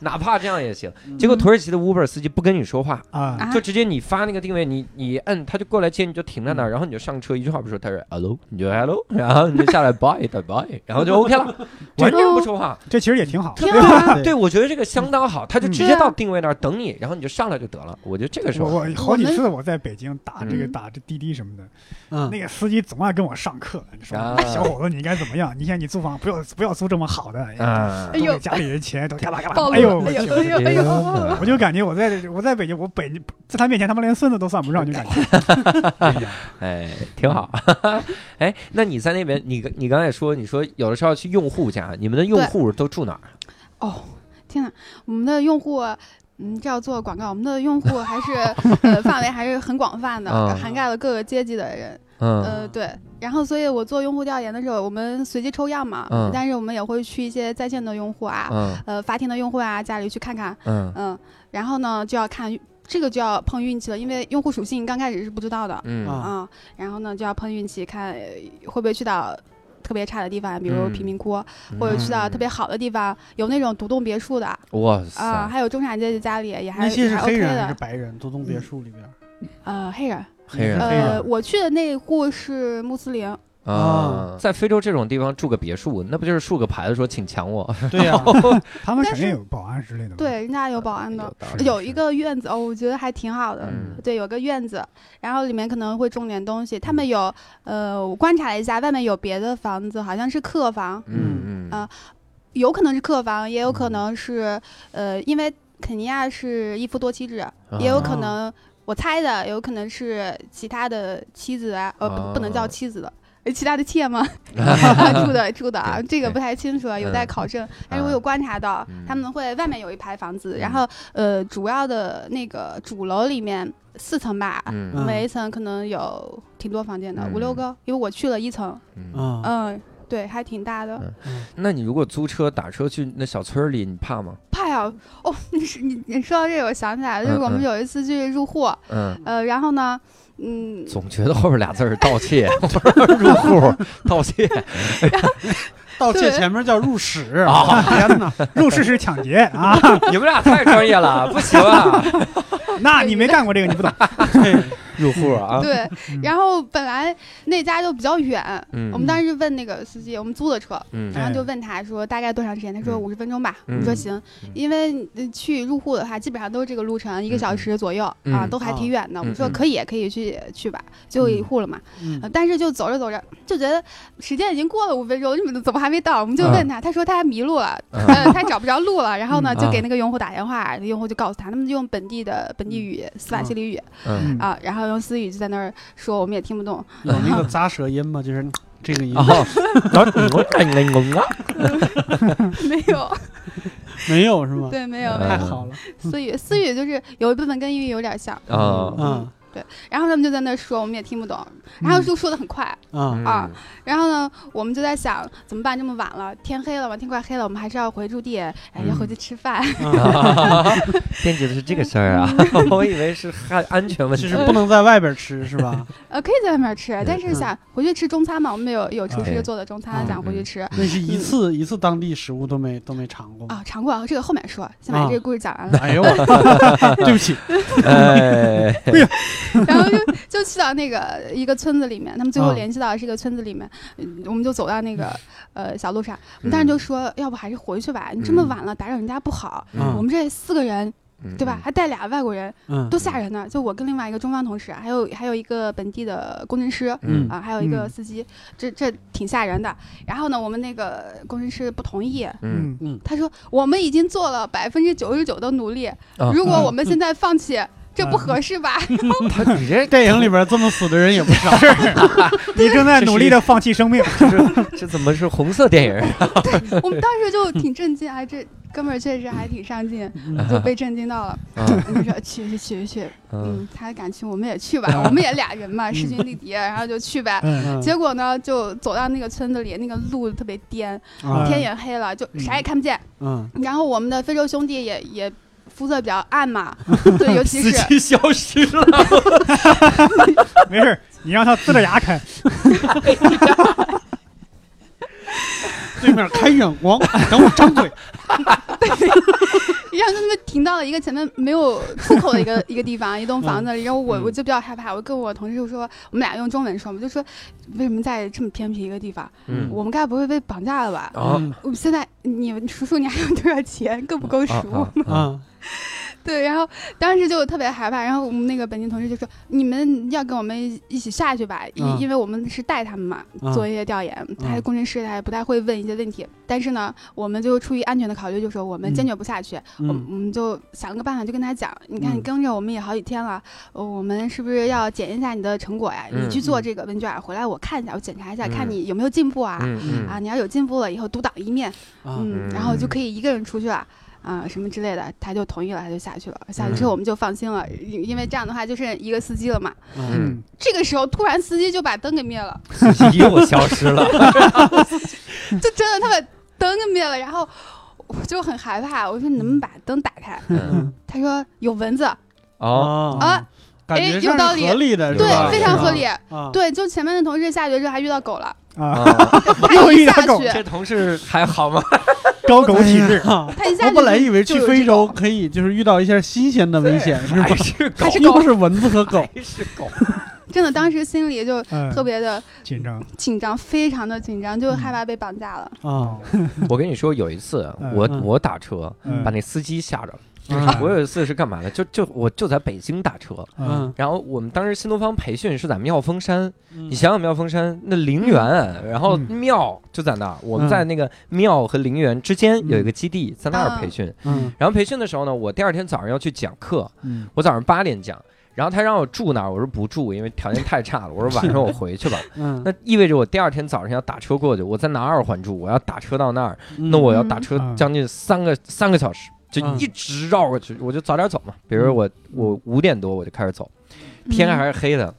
哪怕这样也行。结果土耳其的 Uber 司机不跟你说话，啊，啊就直接你发那个定位，你你摁他就过来接，你就停在那儿，然后你就上车，一句话不说，他说 hello，你就 hello，然后你就下来 bye 的 bye，然后就 OK 了，完全不说话。这其实也挺好。挺好啊。对，我觉得这个相当好，他就直嗯接到定位那儿等你，然后你就上来就得了。我觉得这个时候，我我好几次我在北京打这个嗯打这滴滴什么的，嗯那个司机总爱跟我上课，说小伙子你应该怎么样？你看你租房不要不要租这么好的，哎呦家里人钱都干嘛干暴露嘛。哎呦，哎呦，我去！哎呦，哎呦，我就感觉我在我在北京，我北在他面前他妈连孙子都算不上，就感觉。哎呀哎，挺好。哎，那你在那边，你你刚才说，你说有的时候要去用户家，你们的用户都住哪儿？哦，天哪，我们的用户。嗯，这要做广告，我们的用户还是 呃范围还是很广泛的，嗯涵盖了各个阶级的人。嗯呃，对。然后，所以我做用户调研的时候，我们随机抽样嘛，嗯但是我们也会去一些在线的用户啊，嗯呃，发帖的用户啊，家里去看看，嗯嗯，然后呢就要看这个就要碰运气了，因为用户属性刚开始是不知道的，嗯。然后呢就要碰运气，看呃会不会去到特别差的地方，比如嗯。贫民窟，或者去到特别好的地方，有那种独栋别墅的啊、哇塞，还有中产阶级家里也还那些也还是黑 OK 人还是的，白人？独栋别墅里边，呃，黑人，黑人。呃，人。我去的那户是穆斯林，啊，在非洲这种地方住个别墅，那不就是竖个牌子说请抢我？对呀，他们肯定有保安之类的吧。对，人家有保安的，有有一个院子哦，我觉得还挺好的。嗯对，有个院子，然后里面可能会种点东西。他们有，呃，我观察了一下，外面有别的房子，好像是客房，嗯嗯啊有可能是客房，也有可能是，呃，因为肯尼亚是一夫多妻制，也有可啊能，我猜的，有可能是其他的妻子啊，呃，不不能哦叫妻子的。呃其他的妾吗？住的 住的啊，这个不太清楚啊，有待嗯考证。但是我有观察到，他们会外面有一排房子，然后呃，主要的那个主楼里面四层吧，每一层可能有挺多房间的，嗯。五六个，因为我去了一层，嗯，对，还挺大的。那你如果租车打车去那小村儿里，你怕吗？怕呀！哦，你是你你说到这个，我想起来了，就是我们有一次去入户，嗯，呃，然后呢，嗯，总觉得后边俩字儿盗窃，入户盗窃 盗窃前面叫入室 啊！天哪，入室是抢劫啊！你们俩太专业了，不行啊！那你没干过这个，你不懂。对入户啊，对，然后本来那家就比较远，嗯。我们当时问那个司机，我们租的车，嗯。然后就问他说大概多长时间，他说嗯。五十分钟吧，我嗯们说行，因为呃去入户的话，基本上都是这个路程，一个小时左右嗯。啊，都还挺远的。我们说嗯可以，可以去去吧，最后一户了嘛。嗯。呃但是就走着走着就觉得时间已经过了五分钟，你们怎么还没到？我们就嗯问他，他说他迷路了，他找不着路了。然后呢，嗯就给那个用户打电话，那用户就告诉他，他们就用本地的本地语斯瓦西里语嗯。啊，然后用私语就在那儿说，我们也听不懂。有那个咂舌音吗？就是 这个音，没有，没有是吗？对，没有，嗯没有。太好了，思语，思语就是有一部分跟英语有点像，啊嗯然后他们就在那说，我们也听不懂，然后就说的很快，嗯啊，然后呢，我们就在想怎么办？这么晚了，天黑了嘛，天快黑了，我们还是要回驻地，哎，要回去吃饭。嗯，惦记的是这个事儿啊，我以为是安安全问题，就是不能在外边吃是吧？呃，可以在外面吃，但是想回去吃中餐嘛，我们有有厨师做的中餐，嗯想回去吃。那是一次一次当地食物都没都没尝过。啊，尝过啊，这个后面说，先把啊这个故事讲完了，哎呦，对不起，哎，然后就就去到那个一个村子里面，他们最后啊联系到是一个村子里面，嗯我们就走到那个呃小路上，我们当时就说，要不还是回去吧，你这么嗯晚了打扰人家不好，嗯。我们这四个人嗯对吧？？还带俩外国人，嗯，多吓人呢！就我跟另外一个中方同事，还有还有一个本地的工程师。嗯。啊，还有一个嗯。司机，这这挺吓人的。然后呢，我们那个工程师不同意，嗯，嗯，他说我们已经做了百分之九十九的努力，啊如果我们现在放弃，这不合适吧？他你这电影里边这么死的人也不少。你正在努力的放弃生命。这怎么是红色电影？对我们当时就挺震惊，啊，这哥们儿确实还挺上进，嗯就被震惊到了。啊我就说去去去去，嗯嗯，他敢去，我们也去吧，我们也俩人嘛，势均力敌，然后就去呗。嗯，结果呢，就走到那个村子里，那个路特别颠，啊天也黑了，就啥也看不见。嗯，然后我们的非洲兄弟也也肤色比较暗嘛，对，尤其司是机消失了，没事，你让他呲着牙开。对面开远光，等我张嘴。然后他们停到了一个前面没有出口的一个一个地方，一栋房子里。然后我嗯我就比较害怕，我跟我同事就说，我们俩用中文说，我们就说为什么在这么偏僻一个地方，嗯我们该不会被绑架了吧？啊嗯我们现在你们叔叔你还有多少钱，够不够数？啊啊啊，对，然后当时就特别害怕，然后我们那个本地同事就说：“你们要跟我们一起下去吧，因、嗯因为我们是带他们嘛，嗯做一些调研。他是工程师，他也不太会问一些问题。但是呢，我们就出于安全的考虑，就说我们坚决不下去。我我们就想了个办法，就跟他讲：你看嗯你跟着我们也好几天了，呃我们是不是要检验一下你的成果呀？嗯你去做嗯这个问卷，回来我看一下，我检查一下，嗯看你有没有进步啊。嗯啊，你要有进步了，以后独当一面，嗯然后就可以一个人出去了。啊，什么之类的，他就同意了，他就下去了。下去之后嗯我们就放心了，因因为这样的话就剩一个司机了嘛。嗯，这个时候突然司机就把灯给灭了，司机又消失了，就真的他把灯给灭了，然后我就很害怕，我说你能不能把灯打开？嗯他说有蚊子，哦，啊，感觉哎有道理合理的，对，非常合理。啊，对，就前面的同事下去的时候还遇到狗了，啊，又一遇到狗。这同事还好吗？高狗体质。啊他一下我本来以为去非洲可以就是遇到一些新鲜的危险，是吧？还？是狗。又是蚊子和狗，是狗，真的当时心里就嗯，特别的紧张。紧张，非常的紧张，就害怕被绑架了。啊，我跟你说，有一次嗯。我嗯。我打车嗯。把那司机吓着了。嗯。我有一次是干嘛呢？就就我就在北京打车，嗯。然后我们当时新东方培训是在妙峰山，你你想想妙峰山那陵园，然后嗯。庙就在那儿，我们在那个庙和陵园之间有一个基地，在那儿培训。嗯。然后培训的时候呢，我第二天早上要去讲课，嗯。我早上八点讲。然后他让我住那儿，我说不住，因为条件太差了。我说晚上我回去吧。嗯，那意味着我第二天早上要打车过去，我在南二环住，我要打车到那儿，嗯。那我要打车嗯。将近三个三个小时，就嗯。一直绕过去，我就早点走嘛。比如我我五点多我就开始走，天还是黑的，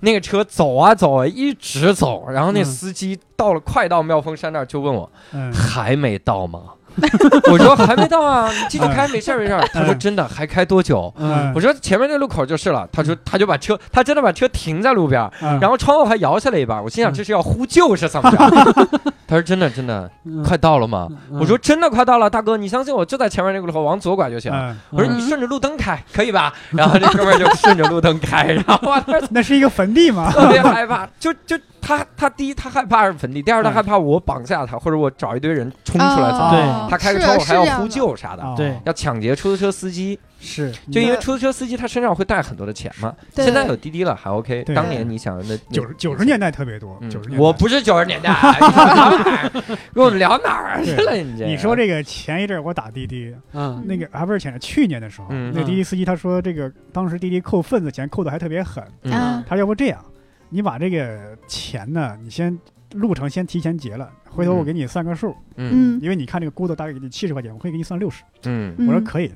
那个车走啊走啊，一直走，然后那嗯。司机到了快到妙峰山那儿就问我嗯。还没到吗？我说还没到啊，你继续开，没事儿没事儿。他说真的，还开多久？嗯我说前面那路口就是了。他说他就把车，他真的把车停在路边然后窗户还摇下来一半。我心想嗯这是要呼救是怎么着？他说真的真的嗯快到了吗？嗯我说真的快到了，大哥，你相信我，就在前面那个路口，往左拐就行。嗯，我说你顺着路灯开，可以吧？然后这哥们儿就顺着路灯开，然后 那是一个坟地嘛。特别害怕，就就他他第一他害怕是坟地，第二他嗯害怕我绑架他，或者我找一堆人冲出来怎么办？对哦他开个是车我还要呼救啥的，哦对要抢劫出租车司机，是就因为出租车司机他身上会带很多的钱嘛。对现在有滴滴了还 OK，对当年你想那九十九十。年代特别多，嗯九十年代。我不是九十年代，跟我们聊哪儿去了？你这你说这个前一阵儿我打滴滴，嗯那个还不是前去年的时候，嗯那滴滴司机他说这个当时滴滴扣份子钱扣的还特别狠，嗯嗯他说要不这样，你把这个钱呢，你先路程先提前结了，回头我给你算个数，嗯。嗯。因为你看这个估的大概给你七十块钱，我可以给你算六十。嗯。我说可以，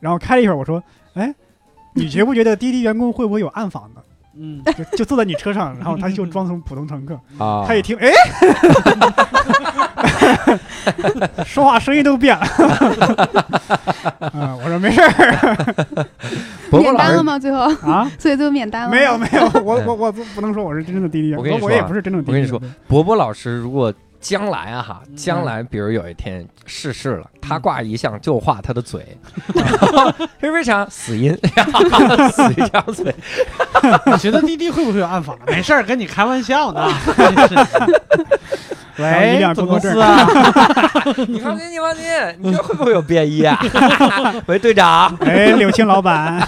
然后开了一会儿，我说，哎，你觉不觉得滴滴员工会不会有暗访的？嗯。就就坐在你车上，然后他就装成普通乘客，啊，他一听，哎，说话声音都变了。嗯，我说没事儿 免单了吗？最后，啊，所以最后免单了。没有没有，我我我不不能说我是真正的滴滴，我跟你说啊我也不是真正的滴滴。我跟你说伯伯老师如果将来啊哈，嗯将来比如有一天逝世了，他挂一项就画他的嘴，这是为啥？死因，死一张嘴。你觉得滴滴会不会有暗访呢？没事儿，跟你开玩笑呢。喂，一辆总公司啊，你放心，你放心，你这会不会有变异啊？喂，队长，哎，柳青老板，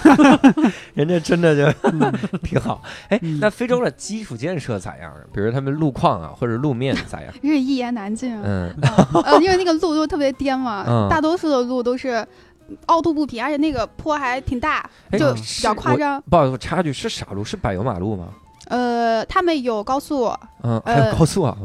人家真的就嗯挺好。哎，嗯那非洲的基础建设咋样啊？比如他们路况啊，或者路面咋样？是一言难尽。嗯呃，因为那个路都特别颠嘛，嗯大多数的路都是凹凸不平，而且那个坡还挺大，哎就比较夸张。不好意思，我插句，是啥路是柏油马路吗？呃，他们有高速，嗯，还有呃高速啊！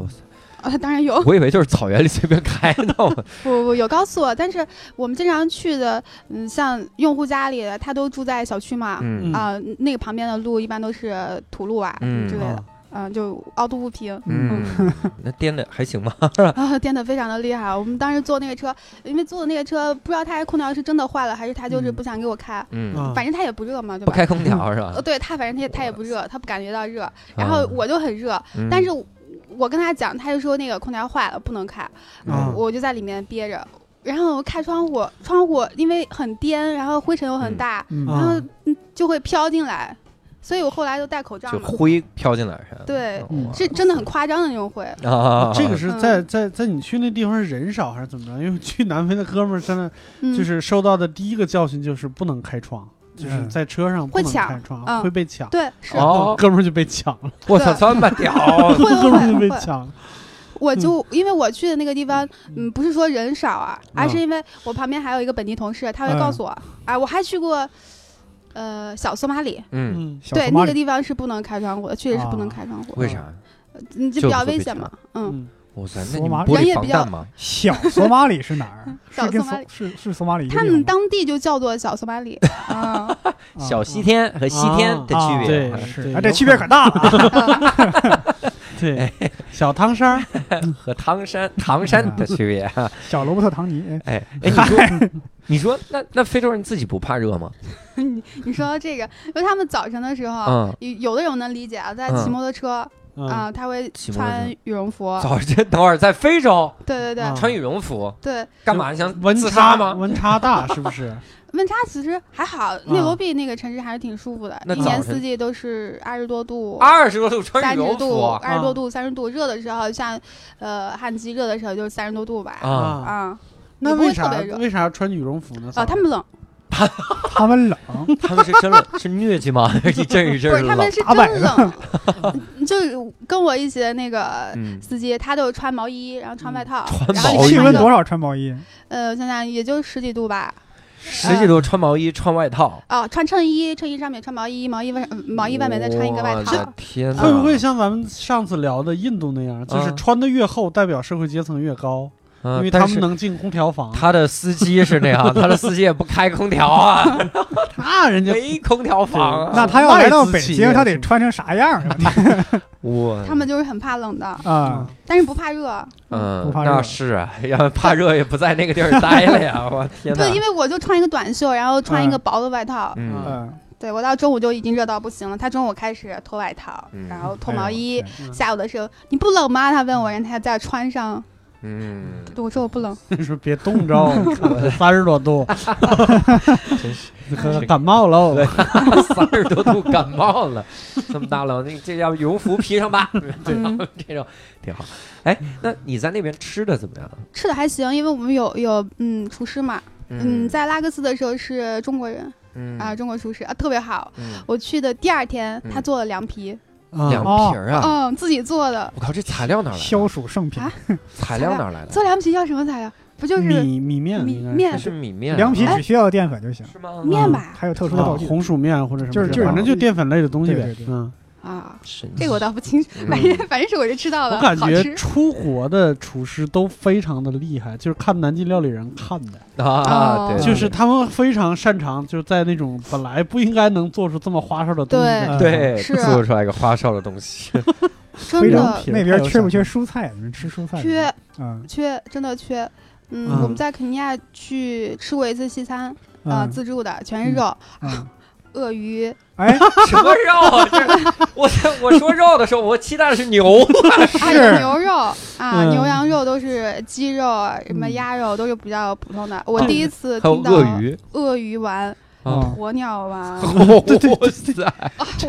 我呃，当然有，我以为就是草原里随便开的。不不不有高速，但是我们经常去的，嗯，像用户家里的，他都住在小区嘛，嗯啊、那个旁边的路一般都是土路啊、嗯之类的啊，嗯、就凹凸不平。嗯，那颠的还行吗？啊，颠的非常的厉害。我们当时坐那个车，因为坐的那个车，不知道他空调是真的坏了，还是他就是嗯不想给我开。嗯，啊反正他也不热嘛，对吧？不开空调是吧呃，？对他，反正他也他也不热，他不感觉到热。然后我就很热，嗯但是我跟他讲，他就说那个空调坏了，不能开。啊我就在里面憋着，然后开窗户，窗户因为很颠，然后灰尘又很大，嗯然后就会飘进来，所以我后来就戴口罩就。灰飘进来是吧？对嗯是真的很夸张的那种灰。啊，这个是嗯在在在你去那地方是人少还是怎么着？因为去南非的哥们儿真的嗯，就是受到的第一个教训就是不能开窗，就是嗯。在车上不能会抢开窗，嗯。会被抢。对，是，哦，哥们儿就被抢了，我操，这么屌！会哥们儿就会会。被抢了。我就因为我去的那个地方，嗯，不是说人少啊，而嗯。是因为我旁边还有一个本地同事，他会告诉我，哎，我还去过，呃，小索马里，嗯，嗯，对，小索马里。那个地方是不能开窗户的，确实是不能啊。开窗户，为啥？嗯，就就比较危险嘛，嗯，嗯哇塞，那人也比较防弹吗？小索马里是哪儿？小索马里是是索马里他们当地就叫做小索马里 啊，啊小西天和西天的区啊别是，这区别可大了。对，小汤山儿，和唐山唐山的区别啊。小罗伯特·唐尼，哎哎，你说你说那那非洲人自己不怕热吗？你你说到这个，因为他们早晨的时候，嗯，有有的人能理解啊，在嗯骑摩托车嗯啊，他会穿羽绒服，早晨等会儿在非洲。对对对。啊。穿羽绒服？对，干嘛？你想温自差杀吗？温差大 是不是？温差其实还好，内罗毕那个城市还是挺舒服的，那一年四季都是二十多度。二十多度穿羽绒三十度，服二十多度，三十度，热的时候像，呃，旱季热的时候就是三十多度吧，啊！那为啥会特别热。为啥要穿羽绒服呢？啊，他们冷，他他们冷，他们是真冷，是疟疾吗？一阵一阵不是的冷。他们是真冷，就跟我一起的那个嗯，司机，他都穿毛衣，然后穿外套，穿然后里毛衣。气温多少穿毛衣？呃，想想也就十几度吧，十几度穿毛衣穿外套，啊，穿衬衣，衬衣上面穿毛衣，毛衣外嗯毛衣外面再穿一个外套，天哪！会不会像咱们上次聊的印度那样，就是啊穿的越厚，代表社会阶层越高，嗯？因为他们能进空调房。他的司机是那样，他的司机也不开空调啊，那人家没空调房啊。那他要来到北京，他得穿成啥样啊？我他们就是很怕冷的，啊，但是不怕热。嗯不，怕热那是啊，要怕热也不在那个地儿待了呀！我 天哪！对，因为我就穿一个短袖，然后穿一个薄的外套。嗯嗯，对我到中午就已经热到不行了，他中午开始脱外套，嗯然后脱毛衣。哎嗯下午的时候你不冷吗？他问我，然后他再穿上。嗯，我说我不冷。你说别冻着，三十多度，真是感冒了。三十多度感冒了，这么大冷，那这要羽绒服披上吧，对吧？这种挺好。哎，那你在那边吃的怎么样？吃的还行，因为我们有有嗯厨师嘛，嗯，在拉各斯的时候是中国人嗯啊，中国厨师啊，特别好。嗯我去的第二天，嗯他做了凉皮，凉啊，皮儿啊！嗯，自己做的。我靠，这材料哪儿来消？暑圣品啊，材料哪来的？做凉皮要什么材料？不就是米米面面是米面啊，凉皮只需要淀粉就行，是吗？面吧？还有特殊的啊道具。红薯面或者什么之类的，就是反正就淀粉类的东西呗嗯，啊，神这个我倒不清楚，嗯。反正反正是我就知道了，我感觉。出国的厨师都非常的厉害，就是看南京料理人看的，啊，哦。对，就是他们非常擅长，就是在那种本来不应该能做出这么花哨的东西对是做出来一个花哨的东西。真 非常的。那边缺不缺蔬菜？你们吃蔬菜？缺嗯。缺，真的缺。嗯，嗯。我们在肯尼亚去吃过一次西餐，啊，嗯。自助的，全是肉，嗯，鳄鱼，哎，什么肉？这我我说肉的时候，我期待的是牛。啊，有牛肉啊，嗯牛羊肉都是鸡肉，什么嗯鸭肉都是比较普通的。我嗯第一次听到鳄鱼鳄鱼丸，啊，鸵鸟啊，哇塞。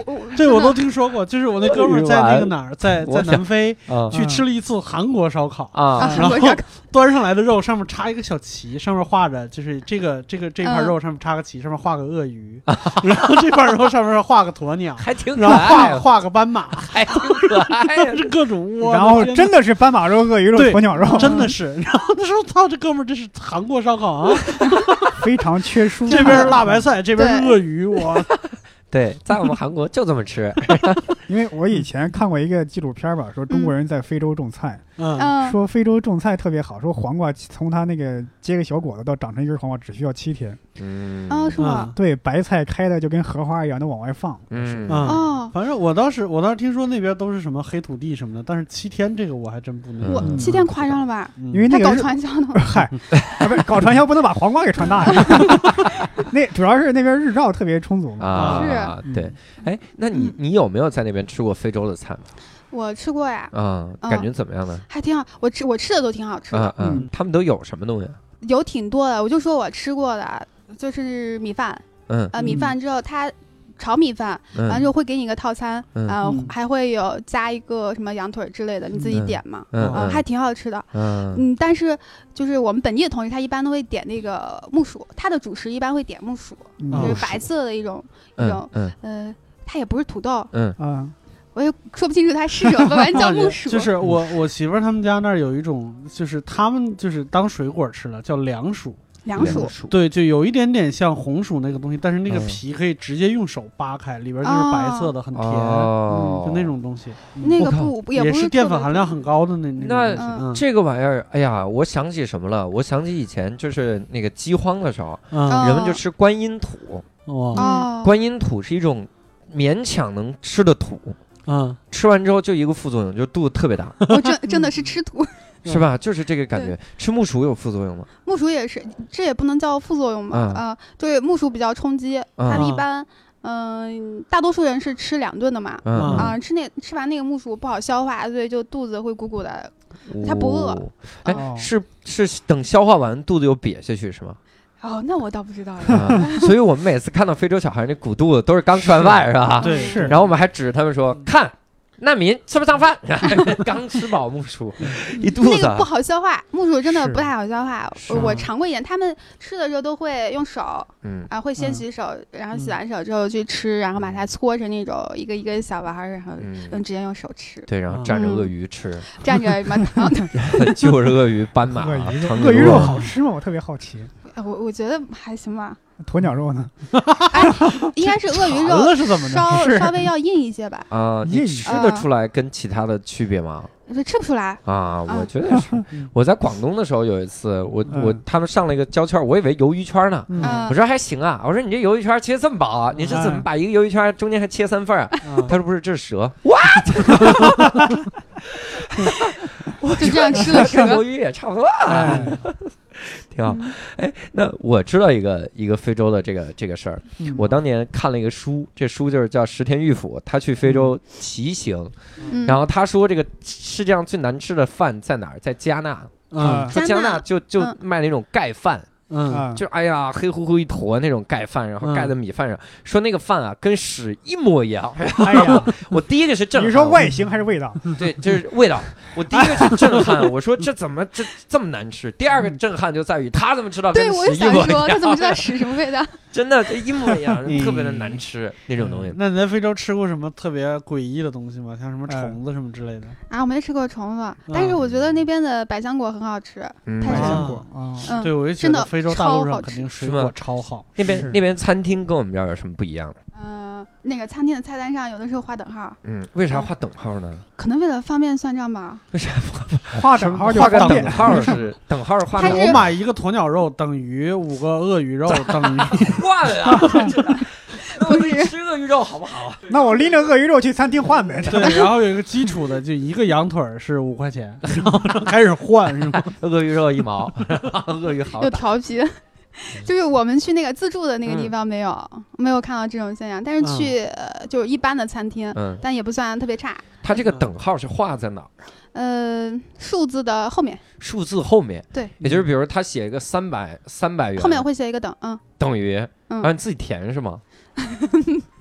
我我这我都听说过，就是我那哥们儿在那个哪儿，在在南非啊。去吃了一次韩国烧烤，啊。啊，然后 端上来的肉上面插一个小旗，上面画着就是这个这个这盘嗯。肉上面插个旗，上面画个鳄鱼，然后这块肉上面画个鸵鸟，还挺可然后画画个斑马，还挺可爱。是各种窝，然后真的是斑马肉、鳄鱼肉、鸵鸟肉，真的是，然后他说操，这哥们儿这是韩国烧烤啊，非常缺蔬菜。这边是辣白菜，这边是鳄鱼，我 对，在我们韩国就这么吃。因为我以前看过一个纪录片吧，说中国人在非洲种菜，嗯嗯说非洲种菜特别好，说黄瓜从它那个结个小果子到长成一根黄瓜只需要七天。嗯啊是吗？对，白菜开的就跟荷花一样，都往外放。嗯嗯，哦，反正我当时我当时听说那边都是什么黑土地什么的，但是七天这个我还真不那我，嗯七天夸张了吧？嗯因为那个搞传销呢？嗨，啊不是搞传销不能把黄瓜给传大呀。那主要是那边日照特别充足嘛。啊，是对，哎，那你你有没有在那边吃过非洲的菜我吃过呀，感觉怎么样呢？还挺好。我吃我吃的都挺好吃的，啊啊。嗯，他们都有什么东西？有挺多的。我就说我吃过的，就是米饭，嗯。呃，米饭之后它炒米饭，完了之嗯后会给你一个套餐，嗯。还会有加一个什么羊腿之类的，你自己嗯。点嘛。嗯嗯，还挺好吃的。嗯。嗯，但是就是我们本地的同事，他一般都会点那个木薯，他的主食一般会点木薯，就是白色的一种一嗯种，嗯。呃，它也不是土豆，嗯。啊，我也说不清楚它是什么，反正叫木薯。就是我我媳妇儿他们家那儿有一种，就是他们就是当水果吃了，叫凉薯。凉薯，对，就有一点点像红薯那个东西，但是那个嗯皮可以直接用手扒开，里边就是白色的，很甜，哦就那种东西。那个不也不是淀粉含量很高的那那那这个玩意儿，哎呀，我想起什么了？我想起以前就是那个饥荒的时候，嗯人们就吃观音土。哇哦，观音土是一种勉强能吃的土，嗯吃完之后就一个副作用，就肚子特别大，我真真的是吃土。嗯 是吧？就是这个感觉。吃木薯有副作用吗？木薯也是，这也不能叫副作用吧？嗯啊，对，木薯比较充饥，它一般，嗯，大多数人是吃两顿的嘛。嗯嗯啊，吃那吃完那个木薯不好消化，所以就肚子会鼓鼓的。它不饿哦哎，哦是是等消化完肚子又瘪下去是吗？哦，那我倒不知道了。啊，所以我们每次看到非洲小孩那鼓肚子都是刚吃完饭是吧？对是。然后我们还指着他们说：“看，难民吃不上饭，刚吃饱木薯，一肚子。那个不好消化，木薯真的不太好消化。我尝过一点，他们吃的时候都会用手嗯。啊，会先嗯。洗手，然后洗嗯。完手之后去吃，然后把它搓成那种一个一个小丸儿，然后用嗯，直接用手吃，对，然后嗯蘸着鳄鱼吃，蘸着什么糖。就是鳄鱼、斑马、鳄鱼肉，好吃吗？我特别好奇。我我觉得还行吧，鸵鸟肉呢？应该是鳄鱼肉了是怎么着？稍是稍微要硬一些吧，啊，你吃得出来跟其他的区别吗？就吃不出来。啊，我啊觉得是。我在广东的时候有一次，我我嗯他们上了一个胶圈，我以为鱿鱼圈呢。我说还行啊，我说你这鱿鱼圈切这么薄啊，你是怎么把一个鱿鱼圈中间还切三份儿啊？啊他说不是，这是蛇。就这样吃了蛇跟鱿鱼也差不多啊，哎，挺好。哎，那我知道一个一个非洲的这个这个事儿，嗯我当年看了一个书，这书就是叫石田玉府，他去非洲骑行，嗯，然后他说这个世界上最难吃的饭在哪儿？在加纳。嗯说加纳就就嗯卖那种盖饭，嗯啊，就哎呀黑乎乎一坨那种盖饭，然后嗯盖在米饭上，说那个饭啊跟屎一模一样。哎呀，我第一个是震撼，你说外形还是味道？对，就是味道。我第一个是震撼，我说这怎么这这么难吃？第二个震撼就在于他怎么知道跟对，我也屎一模一想说，他？怎么知道屎什么味道？真的这一模一样，嗯特别的难吃那种东西。那你在非洲吃过什么特别诡异的东西吗？像什么哎虫子什么之类的？啊，我没吃过虫子，但是我觉得那边的百香果很好吃。嗯百香果啊，嗯，对，我就觉得非洲大陆上超好吃肯定水果超好。那边那边餐厅跟我们这儿有什么不一样？嗯，那个餐厅的菜单上有的时候画等号，嗯，为啥画等号呢？可能为了方便算账吧。为啥画等号就画个等。号是等号画我买一个鸵鸟肉等于五个鳄鱼肉等于 换啊！那 我自己吃鳄鱼肉好不好？那我拎着鳄鱼肉去餐厅换呗。对，然后有一个基础的，就一个羊腿儿是五块钱，然后开始换是吗？鳄鱼肉一毛，鳄鱼好又。调皮，就是我们去那个自助的那个嗯地方没有、没有看到这种现象，但是去、呃就是一般的餐厅，嗯，但也不算特别差。它这个等号是画在哪儿？呃，数字的后面，数字后面，对，也就是比如他写一个三百三百元，后面会写一个等，嗯，等于，嗯啊，你自己填是吗？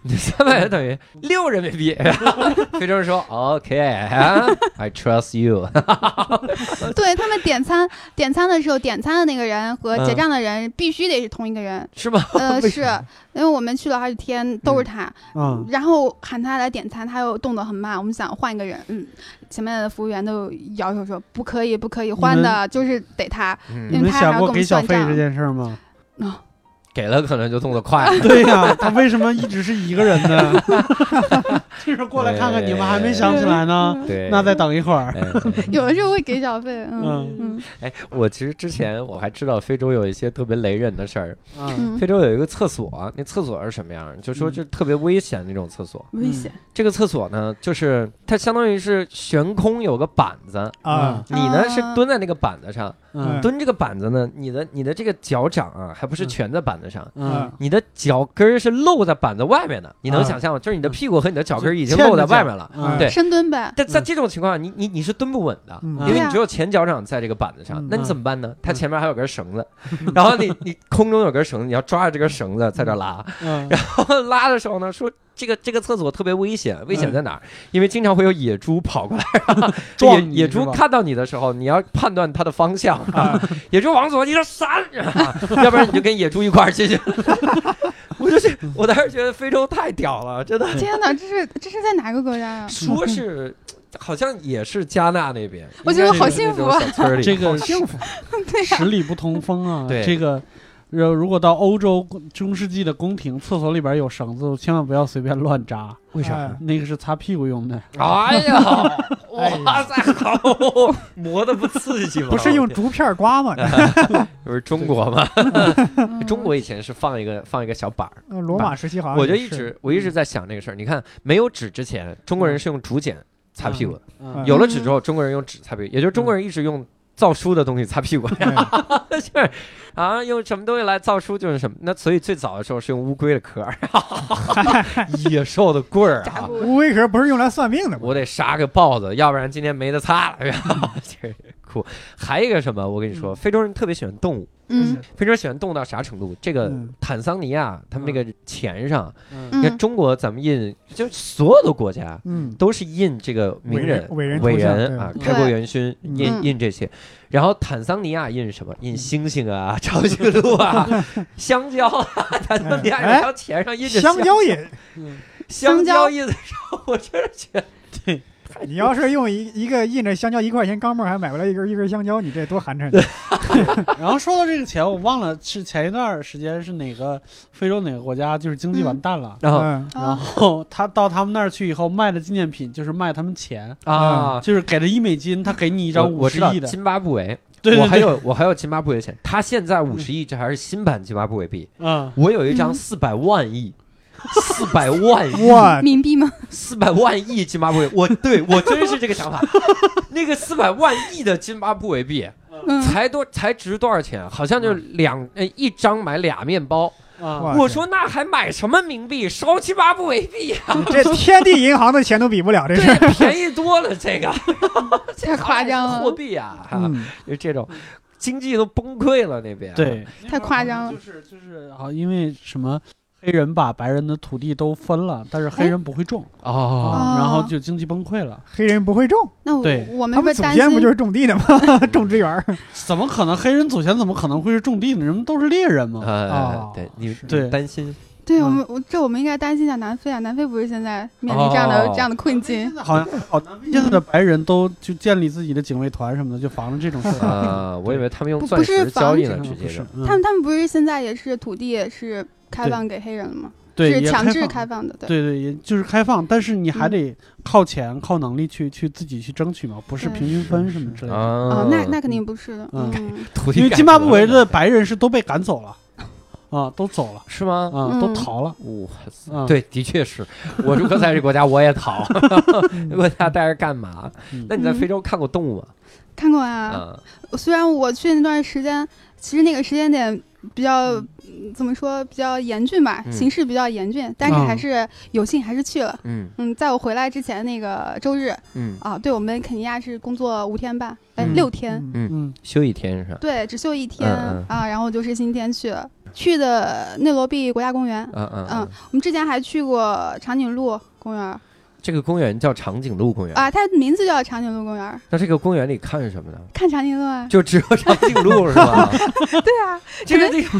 你三百元等于六人民币。非洲人说 OK，I trust you。对他们点餐点餐的时候，点餐的那个人和结嗯账的人必须得是同一个人。是吗？呃，是因为我们去了好几天都是他，嗯，然后喊他来点餐，他又动作很慢，我们想换一个人，嗯，前面的服务员都要求说不可以，不可以换的，就是得他。嗯你们因为他还要想过给小跟我们算账费这件事儿吗？给了可能就动作快。了。对呀、他为什么一直是一个人呢？就是过来看看你们还没想起来呢，对，那再等一会儿。哎。有的时候会给小费，嗯嗯。嗯。哎，我其实之前我还知道非洲有一些特别雷人的事儿。非洲有一个厕所，那厕所是什么样？就说嗯。就特别危险那种厕所。危险。这个厕所呢，就是它相当于是悬空有个板子，啊，你呢啊。是蹲在那个板子上，嗯。蹲这个板子呢，你的你的这个脚掌啊，还不是全在板子上。嗯，你的脚跟儿是露在板子外面的，你能啊想象吗？就是你的屁股和你的脚跟儿已经露在外面了。嗯。对。深蹲呗，但在这种情况下，你你你是蹲不稳的，嗯。因为你只有前脚掌在这个板子上嗯，那你怎么办呢？它前面还有根绳子，然后你你空中有根绳子，你要抓着这根绳子在这拉，嗯。然后拉的时候呢，说这个这个厕所特别危险，危险在哪儿？因为经常会有野猪跑过来，撞你野猪看到你的时候，你要判断它的方向，啊 野猪往左你说闪，要不然你就跟野猪一块儿进去。我就是我当时觉得非洲太屌了，真的。天哪，这是这是在哪个国家呀？说是好像也是加纳那边，我觉得好幸福啊这个好幸福，十里不同风啊。对这个。如如果到欧洲中世纪的宫廷，厕所里边有绳子，千万不要随便乱扎，为啥？哎那个是擦屁股用的。哎呀，哇塞，好磨的不刺激吗？不是用竹片刮吗？不是中国吗？嗯中国以前是放一个放一个小板儿，呃罗马时期好像我就一直我一直在想这个事儿。你看，没有纸之前，中国人是用竹简擦屁股，嗯有了纸之后，中国人用纸擦屁股，也就是中国人一直用造书的东西擦屁股，是啊，用什么东西来造书就是什么。那所以最早的时候是用乌龟的壳儿，野兽的棍儿啊。过乌龟壳不是用来算命的吗？我得杀个豹子，要不然今天没得擦了。这酷。还有一个什么？我跟你说，非洲人特别喜欢动物，嗯。非常喜欢动到啥程度？这个嗯。坦桑尼亚他们那个钱上，嗯。你看嗯。中国咱们印，就所有的国家嗯，都是印这个名人、伟人伟伟人啊，开国元勋嗯印嗯。印这些。然后坦桑尼亚印什么？印星星啊，长颈鹿啊，香蕉啊。坦桑尼亚有条钱上印着香蕉印，香香蕉印的时候，我真是觉得你要是用一一个印着香蕉一块钱钢镚儿还买回来一根一根香蕉，你这多寒碜！然后说到这个钱，我忘了是前一段时间是哪个非洲哪个国家就是经济完蛋了，然后嗯然啊。后他到他们那儿去以后卖的纪念品就是卖他们钱，啊，就是给了一美金，他给你一张五十亿的，我知道津巴布韦，对对对，我还有我还有津巴布韦钱，他现在五十亿，这还是新版津巴布韦币。嗯，我有一张嗯。四百万亿，四百万亿，哇，冥币吗？四百万亿津巴布韦，我对我真是这个想法。那个四百万亿的津巴布韦币嗯，才多才值多少钱？好像就两呃一张买俩面包。啊，我说那还买什么冥币？烧津巴布韦币啊，这天地银行的钱都比不了，这是。便宜多了。这个 太夸张了货币啊，就这种经济都崩溃了那边。对，太夸张了就是就是好，因为什么黑人把白人的土地都分了，但是黑人不会种。然后就经济崩溃了。黑人不会种，那我对。我们他们祖先不就是种地的吗？种植园儿。怎么可能？黑人祖先怎么可能会是种地的？人们都是猎人嘛。呃 哦，对你是。对。担心。嗯对我们，我这我们应该担心一下南非啊，南非不是现在面临这样的、哦这样的困境现？在好像好，南非现在的白人都就建立自己的警卫团什么的，就防着这种事儿。啊，我以为他们用不是防石交易呢，直接就。不是嗯他们他们不是现在也是土地也是开放给黑人了吗？对是强制开放的，对。对对，也就是开放，但是你还嗯得靠钱、靠能力去去自己去争取嘛，不是平均分什么之类的。啊哦，那那肯定不是的，嗯嗯，土地因为津巴布韦的白人是都被赶走了，啊，都走了，是吗？啊，都嗯逃了。哇塞，嗯对，的确是。我如果在这国家我也逃，国家待着干嘛？嗯。那你在非洲看过动物吗？看过啊。啊，虽然我去那段时间，其实那个时间点比较、嗯。怎么说比较严峻吧，嗯。形势比较严峻，但是嗯。还是有幸还是去了。嗯。嗯，在我回来之前那个周日嗯，啊，对我们肯尼亚是工作五天半，哎、嗯。六天，嗯。嗯。休一天是吧？对，只休一天、啊，然后就是星期天去了，去的内罗毕国家公园。嗯嗯嗯，我们之前还去过长颈鹿公园这个公园叫长颈鹿公园。啊，它名字叫长颈鹿公园，那这个公园里看什么呢？看长颈鹿啊。就只有长颈鹿是吧？对啊，这个地方，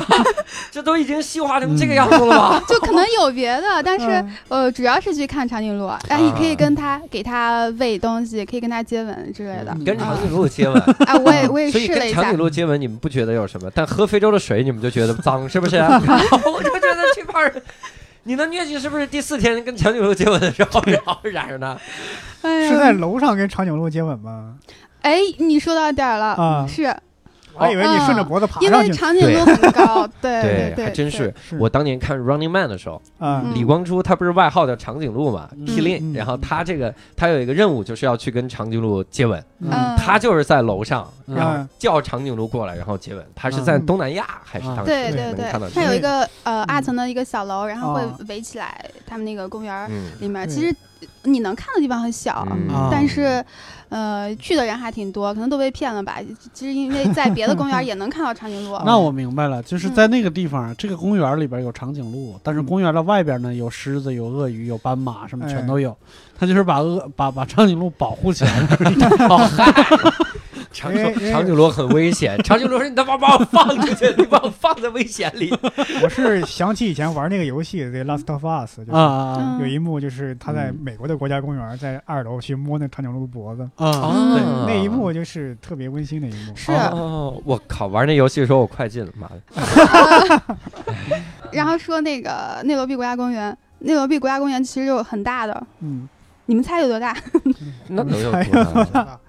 这都已经细化成这个样子了吧？就可能有别的，但是、嗯呃，主要是去看长颈鹿，然后你可以跟它给它喂东西，可以跟它接吻之类的。嗯跟长颈鹿接吻，啊，我也我也试了一下跟长颈，鹿接吻，你们不觉得有什么？但喝非洲的水，你们就觉得脏，是不是？我就觉得这帮人。你的疟疾是不是第四天跟长颈鹿接吻的时候然后染上的？哎是在，楼上跟长颈鹿接吻吗？哎，你说到点儿了，啊是我还以为你顺着脖子爬因为。长颈鹿很高，对对，对，还真是。我当年看《Running Man》的时候，李光洙他不是外号叫长颈鹿嘛嗯。K i l i 嗯。n 然后他这个他有一个任务就是要去跟长颈鹿接吻，嗯。他就是在楼上，嗯。然后叫长颈鹿过来，然后接吻。他是在东南亚还是当时？对对对。能看到。这个？它有一个呃嗯。二层的一个小楼，然后会哦围起来他们那个公园里面。其实你能看的地方很小，但是呃去的人还挺多，可能都被骗了吧。其实因为在别的公园也能看到长颈鹿。那我明白了，就是在那个地方，这个公园里边有长颈鹿，但是公园的外边呢有狮子、有鳄鱼、有斑马，什么全都有。他就是把鳄把把长颈鹿保护起来了。哦嗨，长因为长颈鹿很危险。长颈鹿说：“你他妈把我放出去，你把我放在危险里。我是想起以前玩那个游戏《The Last of Us》，就是有一幕就是他在嗯美国的国家公园，在二楼去摸那长颈鹿的脖子，啊那一幕就是特别温馨的一幕。是，哦，我靠！玩那游戏的时候我快进了，妈的！然后说那个内罗毕国家公园，内罗毕国家公园其实就很大的，嗯，你们猜有多大？那能有多大？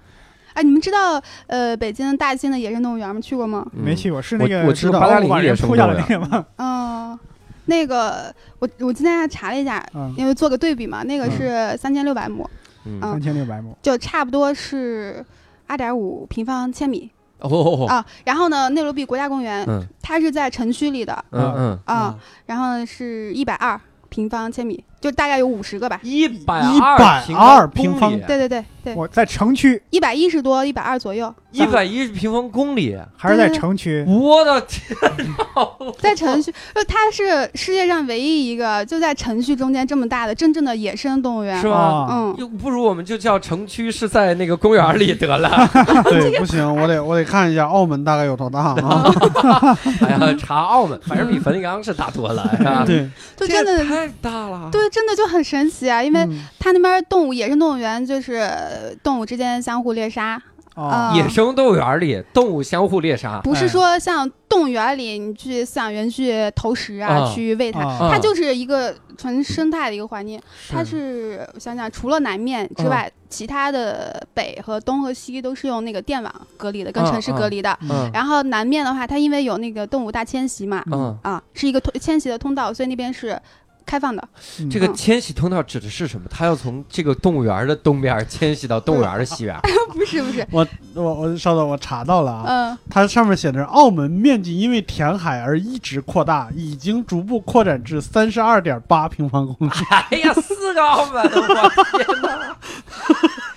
哎，你们知道呃北京大兴的野生动物园吗？去过吗？嗯没去过，是那个我知道八达岭野生动物那个吗？嗯、那个我我今天还查了一下，嗯，因为做个对比嘛，那个是三千六百亩，嗯嗯三千六百亩。就差不多是二点五平方千米哦，啊。然后呢，内罗毕国家公园嗯它是在城区里的嗯嗯，啊，然后是一百二平方千米，就大概有五十个吧。一百120平方里，对对对对，我在城区一百一十多，一百二左右，一百一十平方公里，还是在对对城区？我的天！在城区，就它是世界上唯一一个就在城区中间这么大的真正的野生动物园是。吧？啊，嗯，又不如我们就叫城区是在那个公园里得了。对，不行，我得我得看一下澳门大概有多大啊？哎呀，查澳门，反正比冯立刚是大多了，是吧？对，就真的太大了。对，真的就很神奇啊！因为嗯。它那边动物野生动物园就是呃动物之间相互猎杀，哦。啊野生动物园里动物相互猎杀，不是哎。说像动物园里你去饲养员去投食啊，啊。去喂它，啊。它就是一个纯生态的一个环境。它是我想想，除了南面之外，其他的北和东和西都是用那个电网隔离的，跟啊城市隔离的。嗯。然后南面的话，它因为有那个动物大迁徙嘛，嗯，啊，是一个通迁徙的通道，所以那边是开放的。嗯这个迁徙通道指的是什么？它要从这个动物园的东边迁徙到动物园的西边。不是不是，我我我稍等，我查到了啊，嗯、它上面写着澳门面积因为填海而一直扩大，已经逐步扩展至三十二点八平方公里，哎呀，四个澳门，我天哪，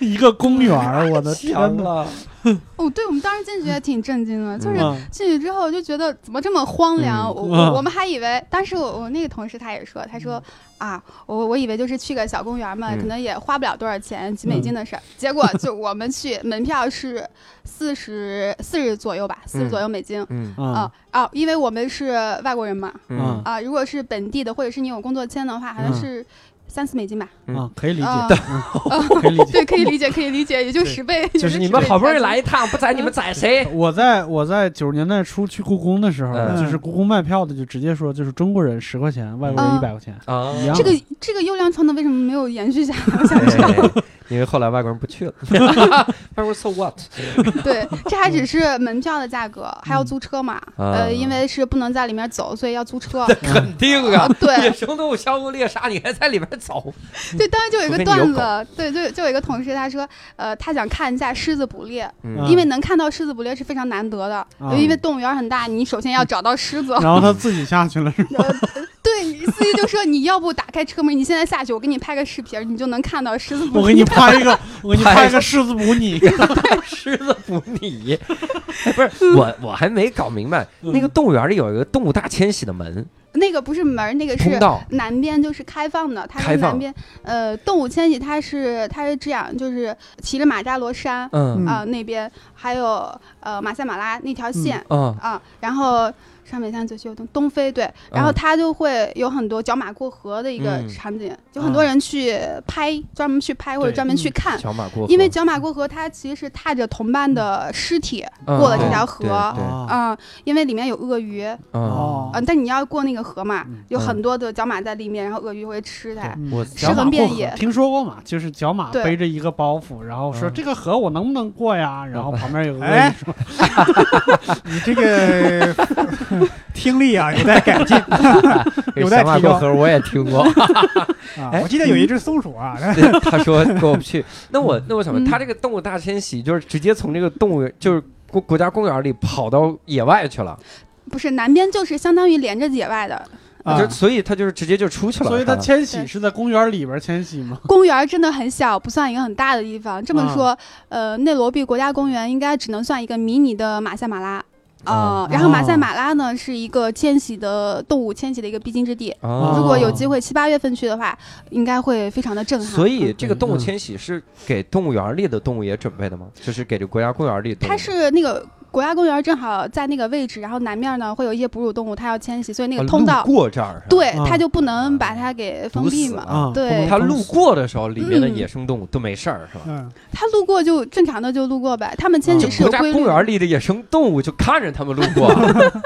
一个公园，我的 天哪！哦，对，我们当时进去也挺震惊的，就是嗯。进去之后就觉得怎么这么荒凉？嗯。我嗯。我我们还以为，当时我我那个同事他也说，他说啊，我我以为就是去个小公园嘛，嗯。可能也花不了多少钱，几美金的事儿。结果就我们去，门票是四十四十左右吧，四十左右美金。嗯。啊啊啊，因为我们是外国人嘛，嗯。啊，如果是本地的或者是你有工作签的话，好像嗯。是三四美金吧。啊，可以理解，啊嗯 可以理解。对，可以理解，可以理解，也就十倍。就是你们好不容易来一趟，不宰你们宰谁？我在我在九十年代初去故宫的时候，嗯就是故宫卖票的就直接说，就是中国人十块钱，外国人嗯一百块钱，啊一样这个这个优良传统为什么没有延续下来？我想知道。哎因为后来外国人不去了。外国人 so what？对，这还只是门票的价格，还要租车嘛？啊呃，因为是不能在里面走，所以要租车。肯定啊！对野对生动物相互猎杀，你还在里面走？对，当时就有一个段子，对，就就有一个同事他说，呃，他想看一下狮子捕猎，嗯因为能看到狮子捕猎是非常难得的，啊因为动物园很大，你首先要找到狮子。然后他自己下去了，是吧？呃对，司机就说你要不打开车门，你现在下去，我给你拍个视频，你就能看到狮子捕猎。我给你拍一个，我给你拍拍一个狮子补你。狮子补你，哎，不是我，我还没搞明白，那个动物园里有一个动物大迁徙的门。那个不是门，那个是通道，南边就是开放的，它是南边，呃，动物迁徙它是它是这样，就是骑着马扎罗山嗯。啊、那边还有呃马赛马拉那条线嗯。啊、然后上北下左西右东东非对，然后嗯它就会有很多角马过河的一个嗯。场景，就很多人去拍，专门去拍或者专门去嗯看。小马过河，因为角马过河，它其实是踏着同伴的尸体嗯。过了这条河，对啊嗯，因为里面有鳄鱼，嗯，哦嗯，但你要过那个河嘛嗯，有嗯很多的角马在里面，然后鳄鱼会吃它。尸横遍野听说过嘛？就是角马背着一个包袱，然后说嗯。这个河我能不能过呀？然后旁边有个鳄哎。鱼说 你这个听力啊有待改进 有待提高过河我也听过！我记得有一只松鼠啊，他说过不去。那我那我想问，嗯他这个动物大迁徙就是直接从这个动物园，就是国国家公园里跑到野外去了，不是南边就是相当于连着野外的啊就所以它就是直接就出去了。所以它他迁徙是在公园里边迁徙吗？公园，真的很小，不算一个很大的地方。这么啊说，呃，内罗毕国家公园应该只能算一个迷你的马赛马拉。哦呃，然后马赛哦马拉呢是一个迁徙的动物迁徙的一个必经之地。哦如果有机会七八月份去的话，应该会非常的震撼。所以这个动物嗯迁徙是给动物园里的动物也准备的吗？就是给这国家公园里的动物。它是那个国家公园正好在那个位置，然后南面呢会有一些哺乳动物，它要迁徙，所以那啊个通道路过这儿，对啊它就不能把它给封闭嘛。啊，对它路过的时候，里面的嗯野生动物都没事儿，是吧？嗯，它路过就正常的就路过呗，他们迁啊徙是有国家规律的。公园里的野生动物就看着他们路过，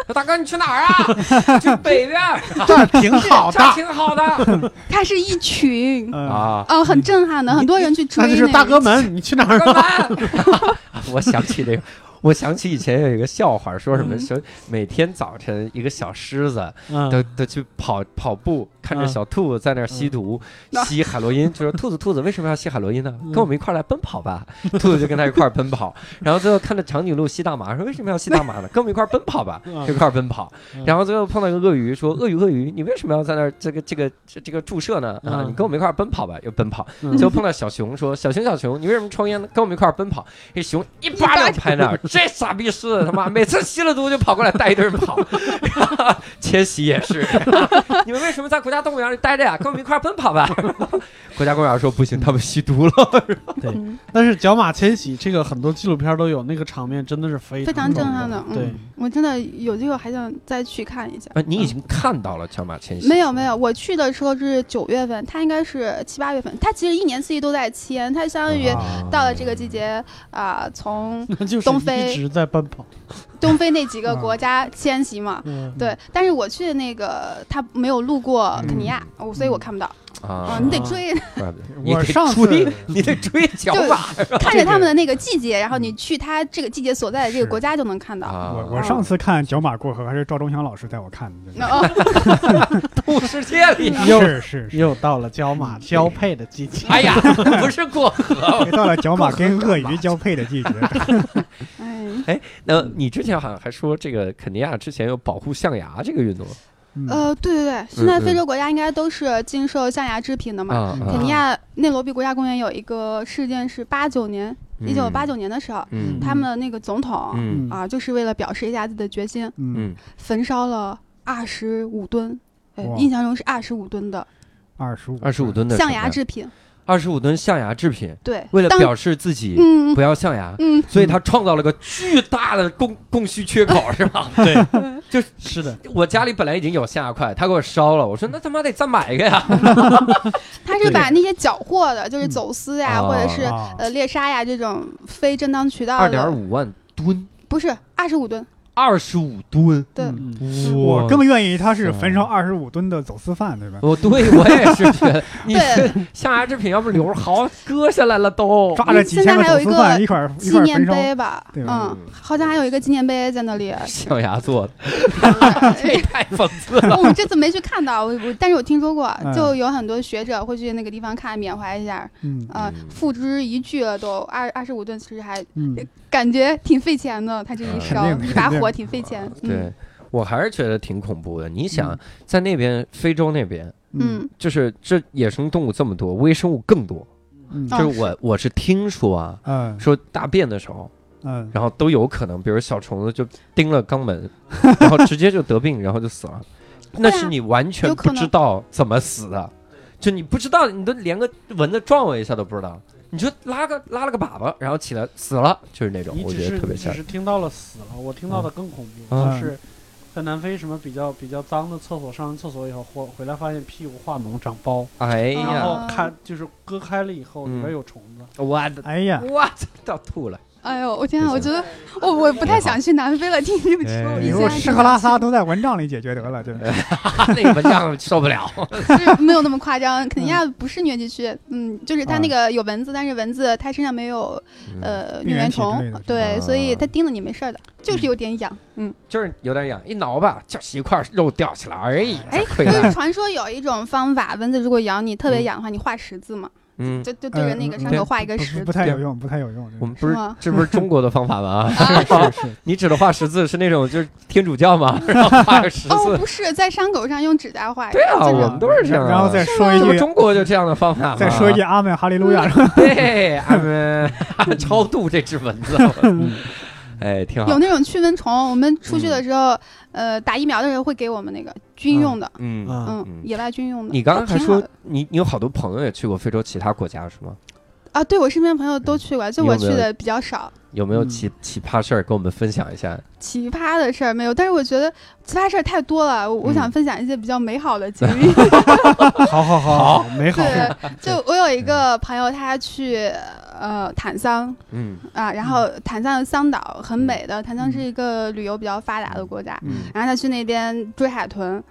说 大哥你去哪儿啊？去北边儿，这儿挺好的这。挺好的 它是一群，嗯，啊。嗯，很震撼的，很多人去追那就是大哥们，你去哪儿干啊？嘛？我想起这个，我想起以前有一个笑话，说什么嗯。说每天早晨一个小狮子嗯。都都去跑跑步，看着嗯小兔在那儿吸毒，嗯吸海洛因，就说兔子兔子为什么要吸海洛因呢？嗯跟我们一块儿来奔跑吧。兔子就跟他一块儿奔跑，然后最后看着长颈鹿吸大麻，说为什么要吸大麻呢？跟我们一块儿奔跑吧，一块儿奔跑嗯。然后最后碰到一个鳄鱼，说鳄鱼鳄鱼，你为什么要在那儿这个这个这这个注射呢？啊，嗯你跟我们一块儿奔跑吧，又奔跑。嗯最后碰到小熊，说小熊小熊，你为什么抽烟呢？跟我们一块儿奔跑。这熊一巴掌拍那儿，这傻逼狮子他妈每次吸了毒就跑过来带一堆人跑。千玺也是，你们为什么在国家动物园里待着呀？跟我们一块儿奔跑吧。国家公园说不行，他们吸毒了。对，但是角马迁徙这个很多纪录片都有，那个场面真的是非常非常震撼的。对嗯，我真的有机会还想再去看一下。啊，你已经看到了角马迁徙？没有没有，我去的时候是九月份，它应该是七八月份。它其实一年四季都在迁，它相当于啊到了这个季节啊、从 东非一直在奔跑。东非那几个国家迁徙嘛。嗯，对，但是我去的那个，他没有路过肯尼亚，我所以我看不到。啊啊，你得追，我上次追，你得追 角马看着他们的那个季节，然后你去他这个季节所在的这个国家就能看到。啊！我我上次看角马过河还是赵忠祥老师带我看的，动物世界里，又是是是，又到了角马交配的季节。哎呀，不是过河。又到了角马跟鳄鱼交配的季节，哎，那你之前好像还说这个肯尼亚之前有保护象牙这个运动嗯。呃，对对对，现在嗯。非洲国家应该都是禁售象牙制品的嘛。肯尼亚内罗毕国家公园有一个事件是八九年，一九八九年的时候，嗯。他们的那个总统、嗯。啊，就是为了表示一下自己的决心，焚烧了二十五吨，呃哇。印象中是二十五吨的二十五二十五吨的象牙制品。二十五吨象牙制品，对，为了表示自己嗯不要象牙，嗯，所以他创造了个巨大的供供需缺口，是吧？对，就是的，我家里本来已经有象牙块，他给我烧了，我说那他妈得再买一个呀。他是把那些缴获的，就是走私呀，嗯或者是啊。呃猎杀呀这种非正当渠道的，二点五万吨，不是二十五吨，二十五吨，对，嗯。我更愿意他是焚烧二十五吨的走私犯，对吧？我对我也是觉得，你象牙制品要不留着好割下来了都。抓着几千个走私犯一块纪念碑吧，嗯，好像还有一个纪念碑在那里。象牙做的，这对太讽刺了。我们这次没去看到，我我但是我听说过，嗯。就有很多学者会去那个地方看，缅怀一下，嗯。付之一炬了都，二二十五吨，其实还嗯，感觉挺费钱的，他这一嗯。烧一把火挺费钱，嗯。对，我还是觉得挺恐怖的。你想嗯，在那边非洲那边，嗯。就是这野生动物这么多，微生物更多。嗯。啊就是我我是听说啊，嗯。说大便的时候，嗯。然后都有可能，比如小虫子就叮了肛门，然后直接就得病，然后就死了。那是你完全不知道怎么死的，就你不知道，你都连个蚊子撞我一下都不知道，你就拉个拉了个粑粑，然后起来死了，就是那种你，我觉只是得特别吓人。你只是听到了死了，我听到的更恐怖，嗯就是在南非什么比较比较脏的厕所，上完厕所以后回回来发现屁股化脓长包，哎然，后看就是割开了以后里边嗯有虫子，我的哎呀，我操，要吐了。哎呦，我天啊！我觉得我我不太想去南非了，听你们说，以后吃喝拉撒都在蚊帐里解决得了，对吧？那个蚊帐受不了。没有那么夸张，肯尼亚不是疟疾区，嗯，就是它啊那个有蚊子，但是蚊子它身上没有嗯。呃疟原虫对，所以啊它叮了你没事儿的，就是有点痒，嗯，就是有点痒，一挠吧，就是一块肉掉下来，而已，哎，就是传说有一种方法，蚊子如果咬你特别嗯。痒的话，你画十字嘛，嗯，就就对着那个伤对口画一个十字，不太有用，不太有用。我们不是这不是中国的方法吗？是是是，你指的画十字是那种就是天主教吗？然后画个十字哦，不是在伤口上用指甲画对啊，这种我们都是这样啊。然后再说一句，中国就这样的方法？再说一句阿门哈利路亚，对，阿门超度这只蚊子，哎，挺好有。那种驱蚊虫，我们出去嗯的时候，呃，打疫苗的时候会给我们那个军用的，嗯，啊嗯嗯，野外军用的。你刚刚还说你你有好多朋友也去过非洲其他国家是吗？啊，对我身边朋友都去过，就我去的比较少。有没有嗯。奇奇葩事儿跟我们分享一下？奇葩的事儿没有，但是我觉得奇葩事儿太多了，我我嗯。想分享一些比较美好的经历。好好好，美好，对，就我有一个朋友，他去呃坦桑嗯。啊，然后坦桑的桑岛很美的，坦桑是一个旅游比较发达的国家，嗯，然后他去那边追海豚，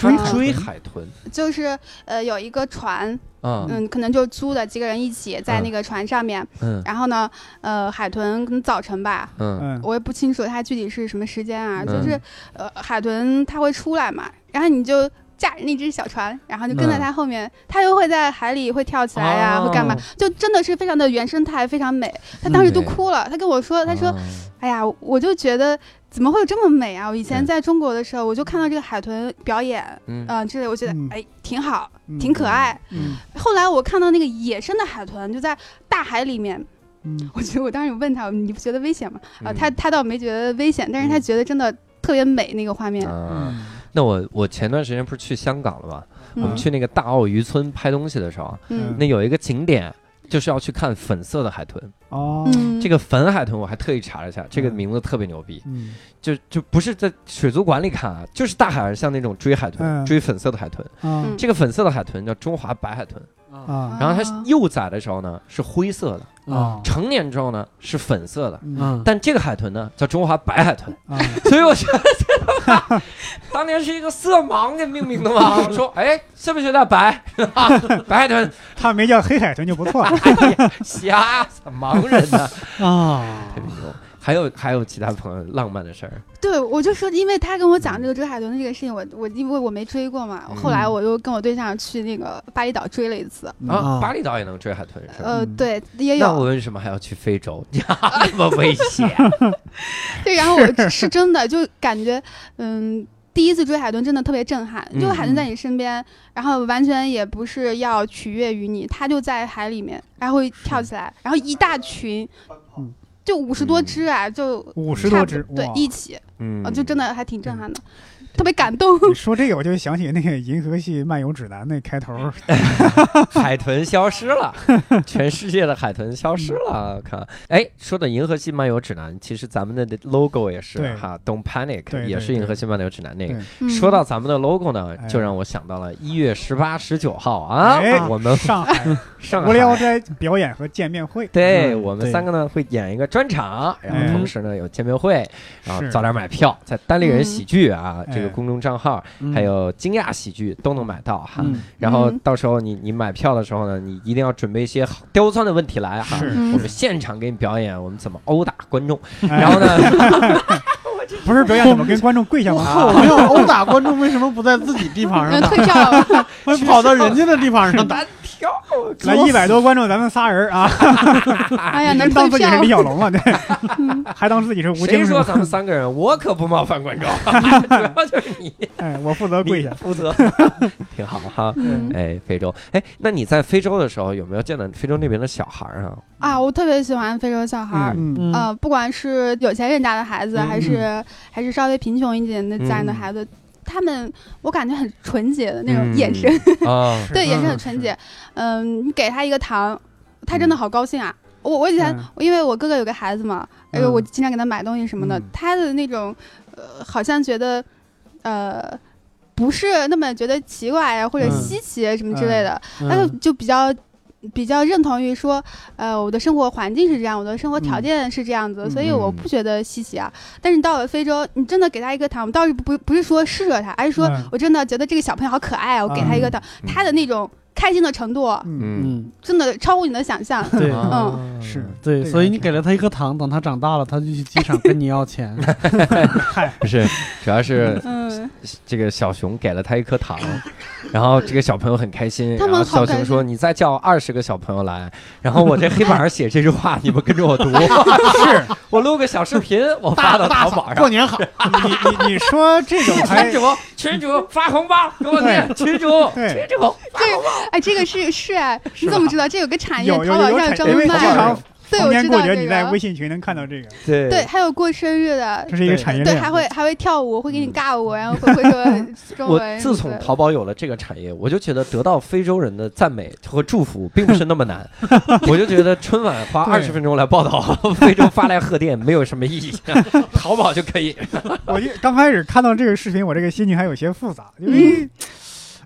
追海豚。就是呃有一个船，嗯，嗯，可能就租的几个人一起在嗯。那个船上面，嗯。然后呢，呃，海豚可能早晨吧，嗯。嗯。我也不清楚它具体是什么时间啊，嗯。就是呃海豚它会出来嘛，然后你就驾着那只小船，然后就跟在它后面，它又会在海里会跳起来呀、哦。会干嘛，就真的是非常的原生态，非常美。他当时就哭了，他跟我说，他说哦，哎呀，我就觉得怎么会有这么美啊！我以前嗯。在中国的时候，我就看到这个海豚表演，嗯。嗯、之类，我觉得嗯。哎挺好，嗯。挺可爱。嗯。后来我看到那个野生的海豚就在大海里面，嗯。我觉得我当时有问他，你不觉得危险吗？啊，嗯。他他倒没觉得危险，但是他嗯。觉得真的特别美那个画面。啊，嗯。那我我前段时间不是去香港了吗？我们嗯去那个大澳渔村拍东西的时候啊，嗯。那有一个景点就是要去看粉色的海豚。哦。嗯，这个粉海豚我还特意查了一下，这个嗯。名字特别牛逼，嗯。就就不是在水族馆里看啊，就是大海上像那种追海豚、嗯。追粉色的海豚。这个粉色的海豚叫中华白海豚，啊。啊。然后它啊幼崽的时候呢是灰色的，啊。成年之后呢是粉色的。嗯，但这个海豚呢叫中华白海豚，啊。所以我觉得这个吧 当年是一个色盲给命名的嘛。我说，哎，是不是有点白？白海豚，他没叫黑海豚就不错了。哎呀，瞎子盲人呢，啊。特别牛。还有还有其他朋友浪漫的事儿，对，我就说，因为他跟我讲这个追海豚的这个事情，我我因为我没追过嘛，嗯后来我又跟我对象去那个巴厘岛追了一次，啊，啊巴厘岛也能追海豚是吧？呃，嗯对，也有那我，为什么还要去非洲？那么危险？对，然后我是真的就感觉，嗯。第一次追海豚真的特别震撼，就海豚在你身边，然后完全也不是要取悦于你，它就在海里面，然后会跳起来，然后一大群嗯，就五十多只啊，就五十多只，对，一起，嗯。啊，就真的还挺震撼的。特别感动。你说这个，我就想起那个《银河系漫游指南》那开头，海豚消失了，全世界的海豚消失了。看，哎，说的《银河系漫游指南》，其实咱们的 logo 也是哈，Don't Panic 也是《银河系漫游指南》那个。说到咱们的 logo 呢，哎。就让我想到了一月十八、十九号啊哎，我们上海上无聊海。斋表演和见面会，对我们三个呢会演一个专场，然后哎。同时呢有见面会，然后早点买票，在单立人喜剧啊这公众账号，嗯还有惊讶喜剧都能买到哈。嗯然后嗯到时候你你买票的时候呢，你一定要准备一些刁钻的问题来哈。我们现场给你表演我们怎么殴打观众，哎然后呢，不是表演怎么跟观众跪下吗？啊我没有殴打观众，为什么不在自己地盘上人打？退票了，会跑到人家的地盘上打？单挑，来一百多观众，咱们仨人啊，哎呀，能 当自己是李。小龙啊，对，嗯 还当自己是吴谁京谁？说咱们三个人？我可不冒犯观众，主要就是你，哎，我负责跪下。负责，挺好哈。嗯哎，非洲，哎，那你在非洲的时候有没有见到非洲那边的小孩啊？啊，我特别喜欢非洲小孩儿。嗯，嗯呃，不管是有钱人家的孩子，嗯还是还是稍微贫穷一点的家人的嗯孩子，他们我感觉很纯洁的那种嗯。眼神，啊，对，眼神很嗯。纯洁。嗯，你给他一个糖，他真的好高兴啊！我我以前、嗯。因为我哥哥有个孩子嘛，哎呦，嗯。我经常给他买东西什么的，嗯。他的那种呃，好像觉得呃。不是那么觉得奇怪呀、或者嗯。稀奇啊什么之类的，他就嗯就比较比较认同于说，呃，我的生活环境是这样，我的生活条嗯。件是这样子，嗯所以我不觉得稀奇啊。但是你到了非洲，你真的给他一个糖，我倒是不不是说施舍他，而是说嗯。我真的觉得这个小朋友好可爱啊，我给他一个糖，嗯。他的那种开心的程度嗯，真的超乎你的想象。对。嗯。是。对，所以你给了他一颗糖，等他长大了，他就去机场跟你要钱。不 是，主要是嗯，这个小熊给了他一颗糖，然后这个小朋友很开心，他然后们好开心。小熊说：“你再叫二十个小朋友来，然后我这黑板上写这句话，你们跟着我读，是。我录个小视频，我发到淘宝上。过。年好，你你你说这种群主群主发红包给我念，群主对。群主这个哎，这个是是 哎，你怎么知道？这有个产业，有有淘宝上有专门卖的。经常对，我知道你在微个。信群能看到这个，对对，还有过生日的，这是一个产业对，还会还会跳舞，会给你嗯尬舞，然后会 会说中我文。自从淘宝有了这个产业，我就觉得得到非洲人的赞美和祝福并不是那么难。我就觉得春晚花二十分钟来报道非洲发来贺电没有什么意义，淘宝就可以。我就刚开始看到这个视频，我这个心情还有些复杂，因嗯为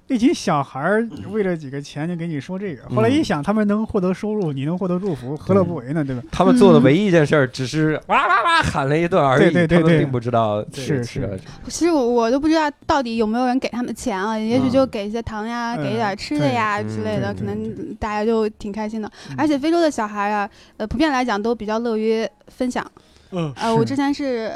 一群小孩儿为了几个钱就给你说这个，后来嗯一想，他们能获得收入，你能获得祝福，何乐不为呢？对吧？他们做的唯一一件事儿，只是哇哇哇喊了一顿而已，对对对对他们并不知道是是其实我我都不知道到底有没有人给他们钱啊，也许就嗯给一些糖呀，嗯给一点吃的呀之类的，嗯可能大家就挺开心的。嗯而且非洲的小孩啊，呃，普遍来讲都比较乐于分享。嗯呃，我之前是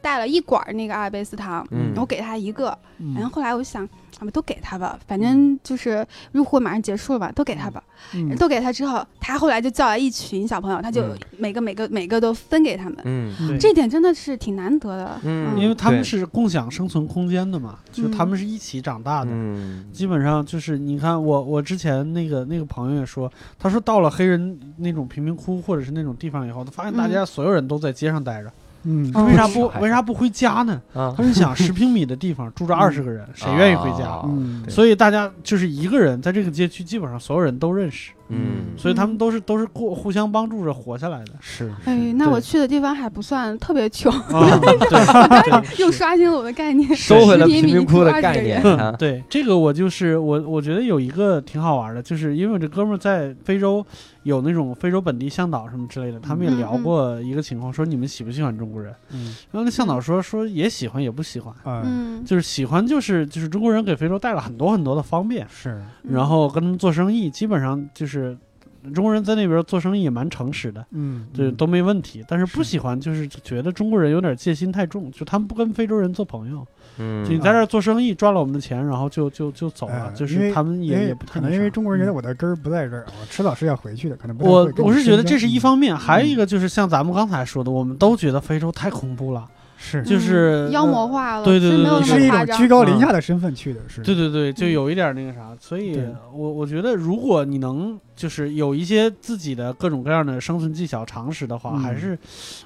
带了一管儿那个阿尔卑斯糖，嗯我给他一个，嗯然后后来我就想，啊，都给他吧，反正就是入户马上结束了吧，都给他吧。嗯。都给他之后，他后来就叫来一群小朋友，他就嗯。每个每个每个都分给他们，嗯。对。这点真的是挺难得的。嗯因为他们是共享生存空间的嘛，就他们是一起长大的。嗯。基本上就是你看我我之前那个那个朋友也说，他说到了黑人那种贫民窟或者是那种地方以后，他发现大家所有人都在街上待着，嗯嗯。为啥不为啥不回家呢？啊。他，是想十平米的地方住着二十个人，谁愿意回家？所以大家就是一个人在这个街区，基本上所有人都认识，嗯所以他们都是都是过互相帮助着活下来的。是哎，那我去的地方还不算特别穷，啊，对又刷新了我的概念。收回了10平米贫民窟的概念啊，对，这个我就是我，我觉得有一个挺好玩的，就是因为我这哥们儿在非洲有那种非洲本地向导什么之类的，他们也聊过一个情况，说你们喜不喜欢中国人？嗯然后那向导说说也喜欢也不喜欢，啊嗯，就是喜欢就是就是中国人给非洲带了很多很多的方便，是然后跟他们做生意，基本上就是中国人在那边做生意也蛮诚实的。嗯这都没问题，但是不喜欢就是觉得中国人有点戒心太重，就他们不跟非洲人做朋友，嗯。就你在这儿做生意赚了我们的钱，然后就就就走了，就是他们也也不太可能因为中国人觉得我的根儿不在这儿，我迟早是要回去的，可能不我我是觉得这是一方面，还有一嗯。个就是像咱们刚才说的，我们都觉得非洲太恐怖了，是就是妖魔化了，对对对是一。种居高临下的身份去的，是对对对，就有一点那个啥，所以我我觉得，如果你能就是有一些自己的各种各样的生存技巧常识的话，嗯还是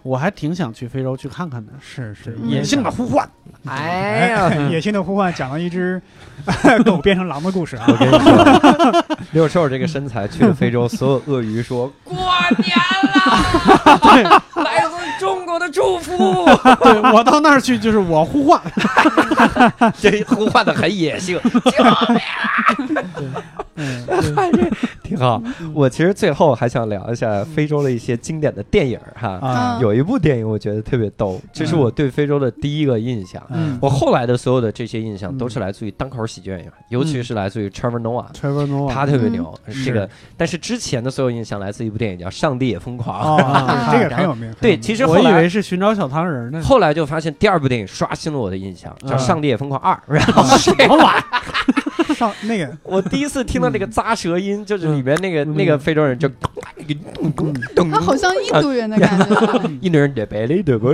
我还挺想去非洲去看看的。是是嗯野性的呼唤，哎呀，野性的呼唤讲了一只 狗变成狼的故事啊我！跟你说，六兽这个身材去了非洲，所有鳄鱼说过年了，中国的祝福，对 我到那儿去就是我呼唤，这呼唤的很野性，挺好。我其实最后还想聊一下非洲的一些经典的电影哈。有一部电影我觉得特别逗，这是我对非洲的第一个印象。嗯我后来的所有的这些印象嗯都是来自于单口喜剧演员，尤其是来自于 Trevor Noah。，Trevor Noah，他特别牛，是这个，但是之前的所有印象来自一部电影叫《上帝也疯狂》。这个很有名。对，其实我以为是寻找小糖人呢。后来就发现第二部电影刷新了我的印象，叫《啊上帝也疯狂二》。然后什么玩意儿？上那个。我第一次听到那个咂舌音，就是里面那个嗯。那个非洲人就咚他好像印度人的感觉，印度人的白里的白，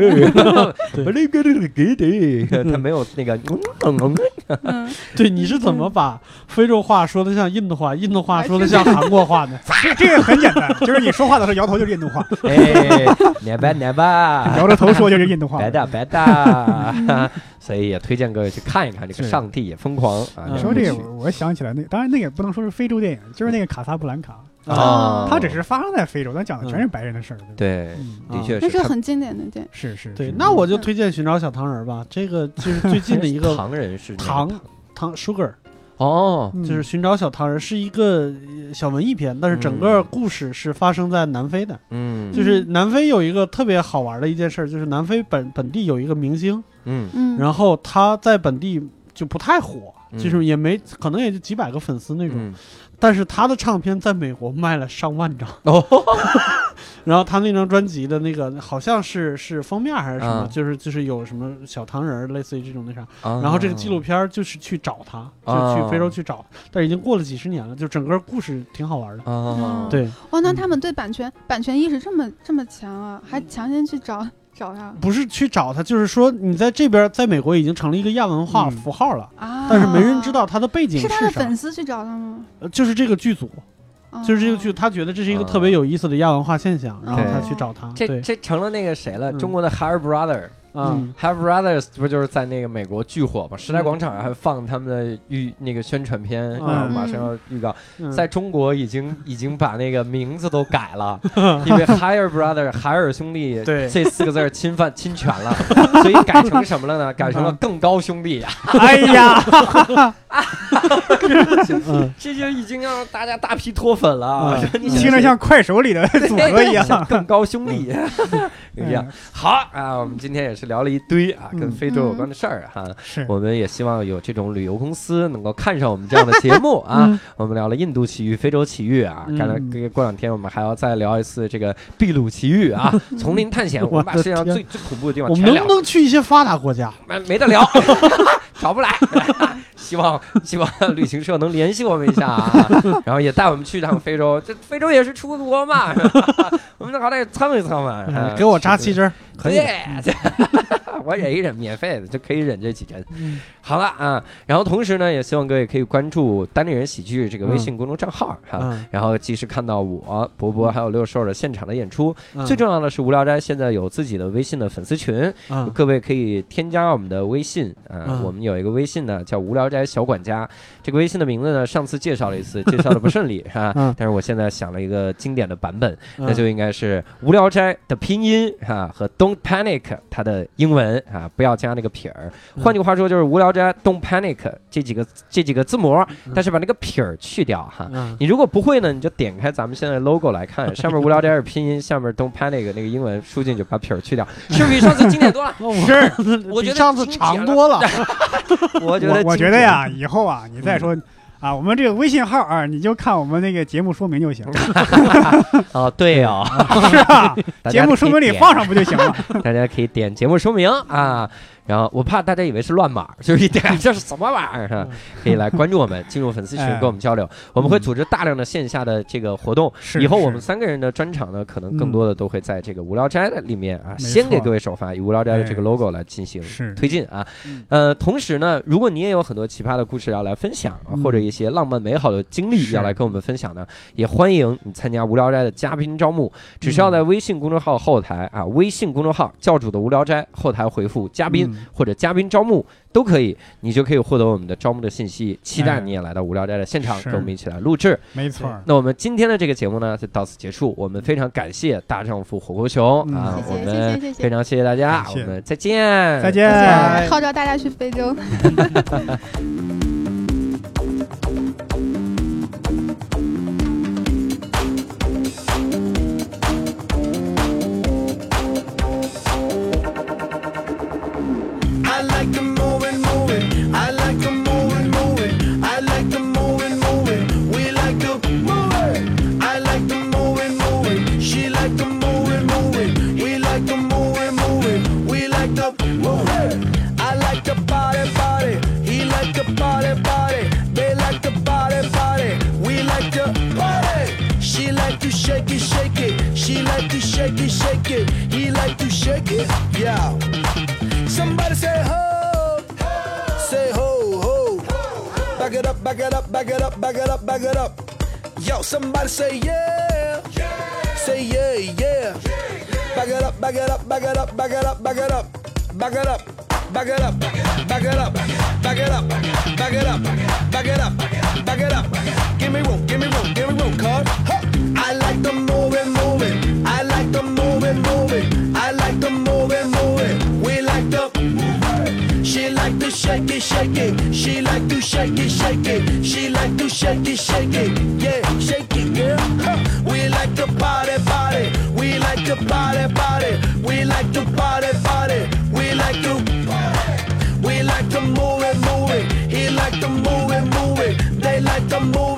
白里。给的给的，他没有那个嗯，对，你是怎么把非洲话说的像印度话，印度话说的像韩国话呢？这这个很简单，就是你说话的时候摇头就是印度话，哎，来吧来吧，摇着头说就是印度话。白的白的，所以也推荐各位去看一看这个《上帝也疯狂》啊。嗯你说这个，我我想起来那个，当然那个不能说是非洲电影，就是那个卡萨布兰卡，啊，它只是发生在非洲，但讲的全是白人的事儿，对？的确那是是很经典的电影。是是，对是，那我就推荐寻找小糖人吧，这个就是最近的 一个糖人是那个糖糖 Sugar，哦，嗯。就是寻找小糖人，是一个呃小文艺片，但是整个故事是发生在南非的。嗯，就是南非有一个特别好玩的一件事，就是南非本本地有一个明星，嗯。嗯，然后他在本地就不太火，嗯。就是也没可能也就几百个粉丝那种，嗯。但是他的唱片在美国卖了上万张。哦，然后他那张专辑的那个好像是是封面还是什么，啊就是就是有什么小糖人儿，类似于这种那啥。然然后这个纪录片儿就是去找他，啊就去非洲去找，但已经过了几十年了，就整个故事挺好玩的。对，哇，那他们对版权版权意识这么这么强啊，还强行去找找他不是去找他，就是说你在这边，在美国已经成了一个亚文化嗯符号了，啊？但是没人知道他的背景是他的粉。丝去找他吗？呃就是这个剧组，就是这个剧，哦他觉得这是一个特别有意思的亚文化现象，然后他去找他。这，这成了那个谁了？嗯中国的 Higher Brother。啊，嗯。Have Brothers 不就是在那个美国巨火吗？时代广场上还放他们的预那个宣传片，嗯。然后马上要预告，嗯。在中国已经已经把那个名字都改了，因为 Higher Brother 海尔兄弟对。这四个字侵犯侵权了，所以改成什么了呢？改成了更高兄弟。呀，哎呀，嗯，这就已经让大家大批脱粉了。听着像快手里的组合一样。更高兄弟 一样。嗯。好啊，我们今天也是聊了一堆啊，跟嗯非洲有关的事儿哈。是我们也希望有这种旅游公司能够看上我们这样的节目啊。嗯我们聊了印度奇遇、非洲奇遇啊，嗯看来过两天我们还要再聊一次这个秘鲁奇遇啊，丛林探险。我们把世界上最最恐怖的地方我们全聊能不能去一些发达国家？没没得聊，找不来。希望希望旅行社能联系我们一下啊，然后也带我们去一趟非洲。这非洲也是出国嘛，我们好歹蹭一蹭嘛。啊给我扎七针，可以 我忍一忍，免费的就可以忍这几针。嗯好了啊，然后同时呢，也希望各位可以关注单立人喜剧这个微信公众账号哈。嗯然后及时看到我博博还有六兽的现场的演出。嗯最重要的是，无聊斋现在有自己的微信的粉丝群，嗯各位可以添加我们的微信啊、嗯我们有一个微信呢，叫无聊斋小管家。这个微信的名字呢，上次介绍了一次，介绍的不顺利 是吧？嗯但是我现在想了一个经典的版本，嗯那就应该是无聊斋的拼音哈、和 Don't Panic 它的英文啊，不要加那个撇儿。嗯换句话说，就是无聊斋 Don't Panic 这几个这几个字母，嗯但是把那个撇儿去掉哈。嗯你如果不会呢，你就点开咱们现在的 logo 来看，上面无聊斋是拼音，下面 Don't Panic 那个英文输进去，把撇儿去掉，是不是比上次经典多了？是，我觉得上次长多了。我觉得我觉得呀，以后啊，你再说啊，我们这个微信号啊，你就看我们那个节目说明就行了，哦，对哦，是吧？节目说明里放上不就行了？大家可以点节目说明啊。然后我怕大家以为是乱码，就是一点这是什么玩意儿哈，可以来关注我们，进入粉丝群哎。跟我们交流。我们会组织大量的线下的这个活动，以后我们三个人的专场呢，可能更多的都会在这个无聊斋的里面啊，先给各位首发以无聊斋的这个哎 logo 来进行推进啊。嗯。呃，同时呢，如果你也有很多奇葩的故事要来分享，或者一些浪漫美好的经历要来跟我们分享呢，也欢迎你参加无聊斋的嘉宾招募。只嗯需要在微信公众号后台啊，微信公众号教主的无聊斋后台回复嘉宾嗯或者嘉宾招募都可以，你就可以获得我们的招募的信息。期待哎你也来到无聊斋的现场，跟我们一起来录制。没错，那我们今天的这个节目呢，就到此结束。我们非常感谢大丈夫火锅熊嗯啊，谢谢我们谢谢谢谢非常谢谢大家，我们再见，再见。号召大家去非洲。body, body. They like the body, body. We like the body. She like to shake it, shake it. She like to shake it, shake it. He like to shake it. Yeah. Somebody say ho, say ho ho. Back it up, back it up, back it up, back it up, back it up. Yo, somebody say yeah, say yeah, yeah. Back it up, back it up, back it up, back it up, back it up, back it up, back it up, back it up, back it up, back it up, back it up, back it up. Give me room, give me room, give me room, cuz. I like the moving, moving. I like the moving, moving. I like the moving, moving. We like the she like to shake it, shake it. She like to shake it, shake it. She like to shake it, shake it. Yeah, shake it, girl. We like to party, party. We like to party, party. We like to party, party. We like to move it, move it. He like to move it, move it. They like to move it.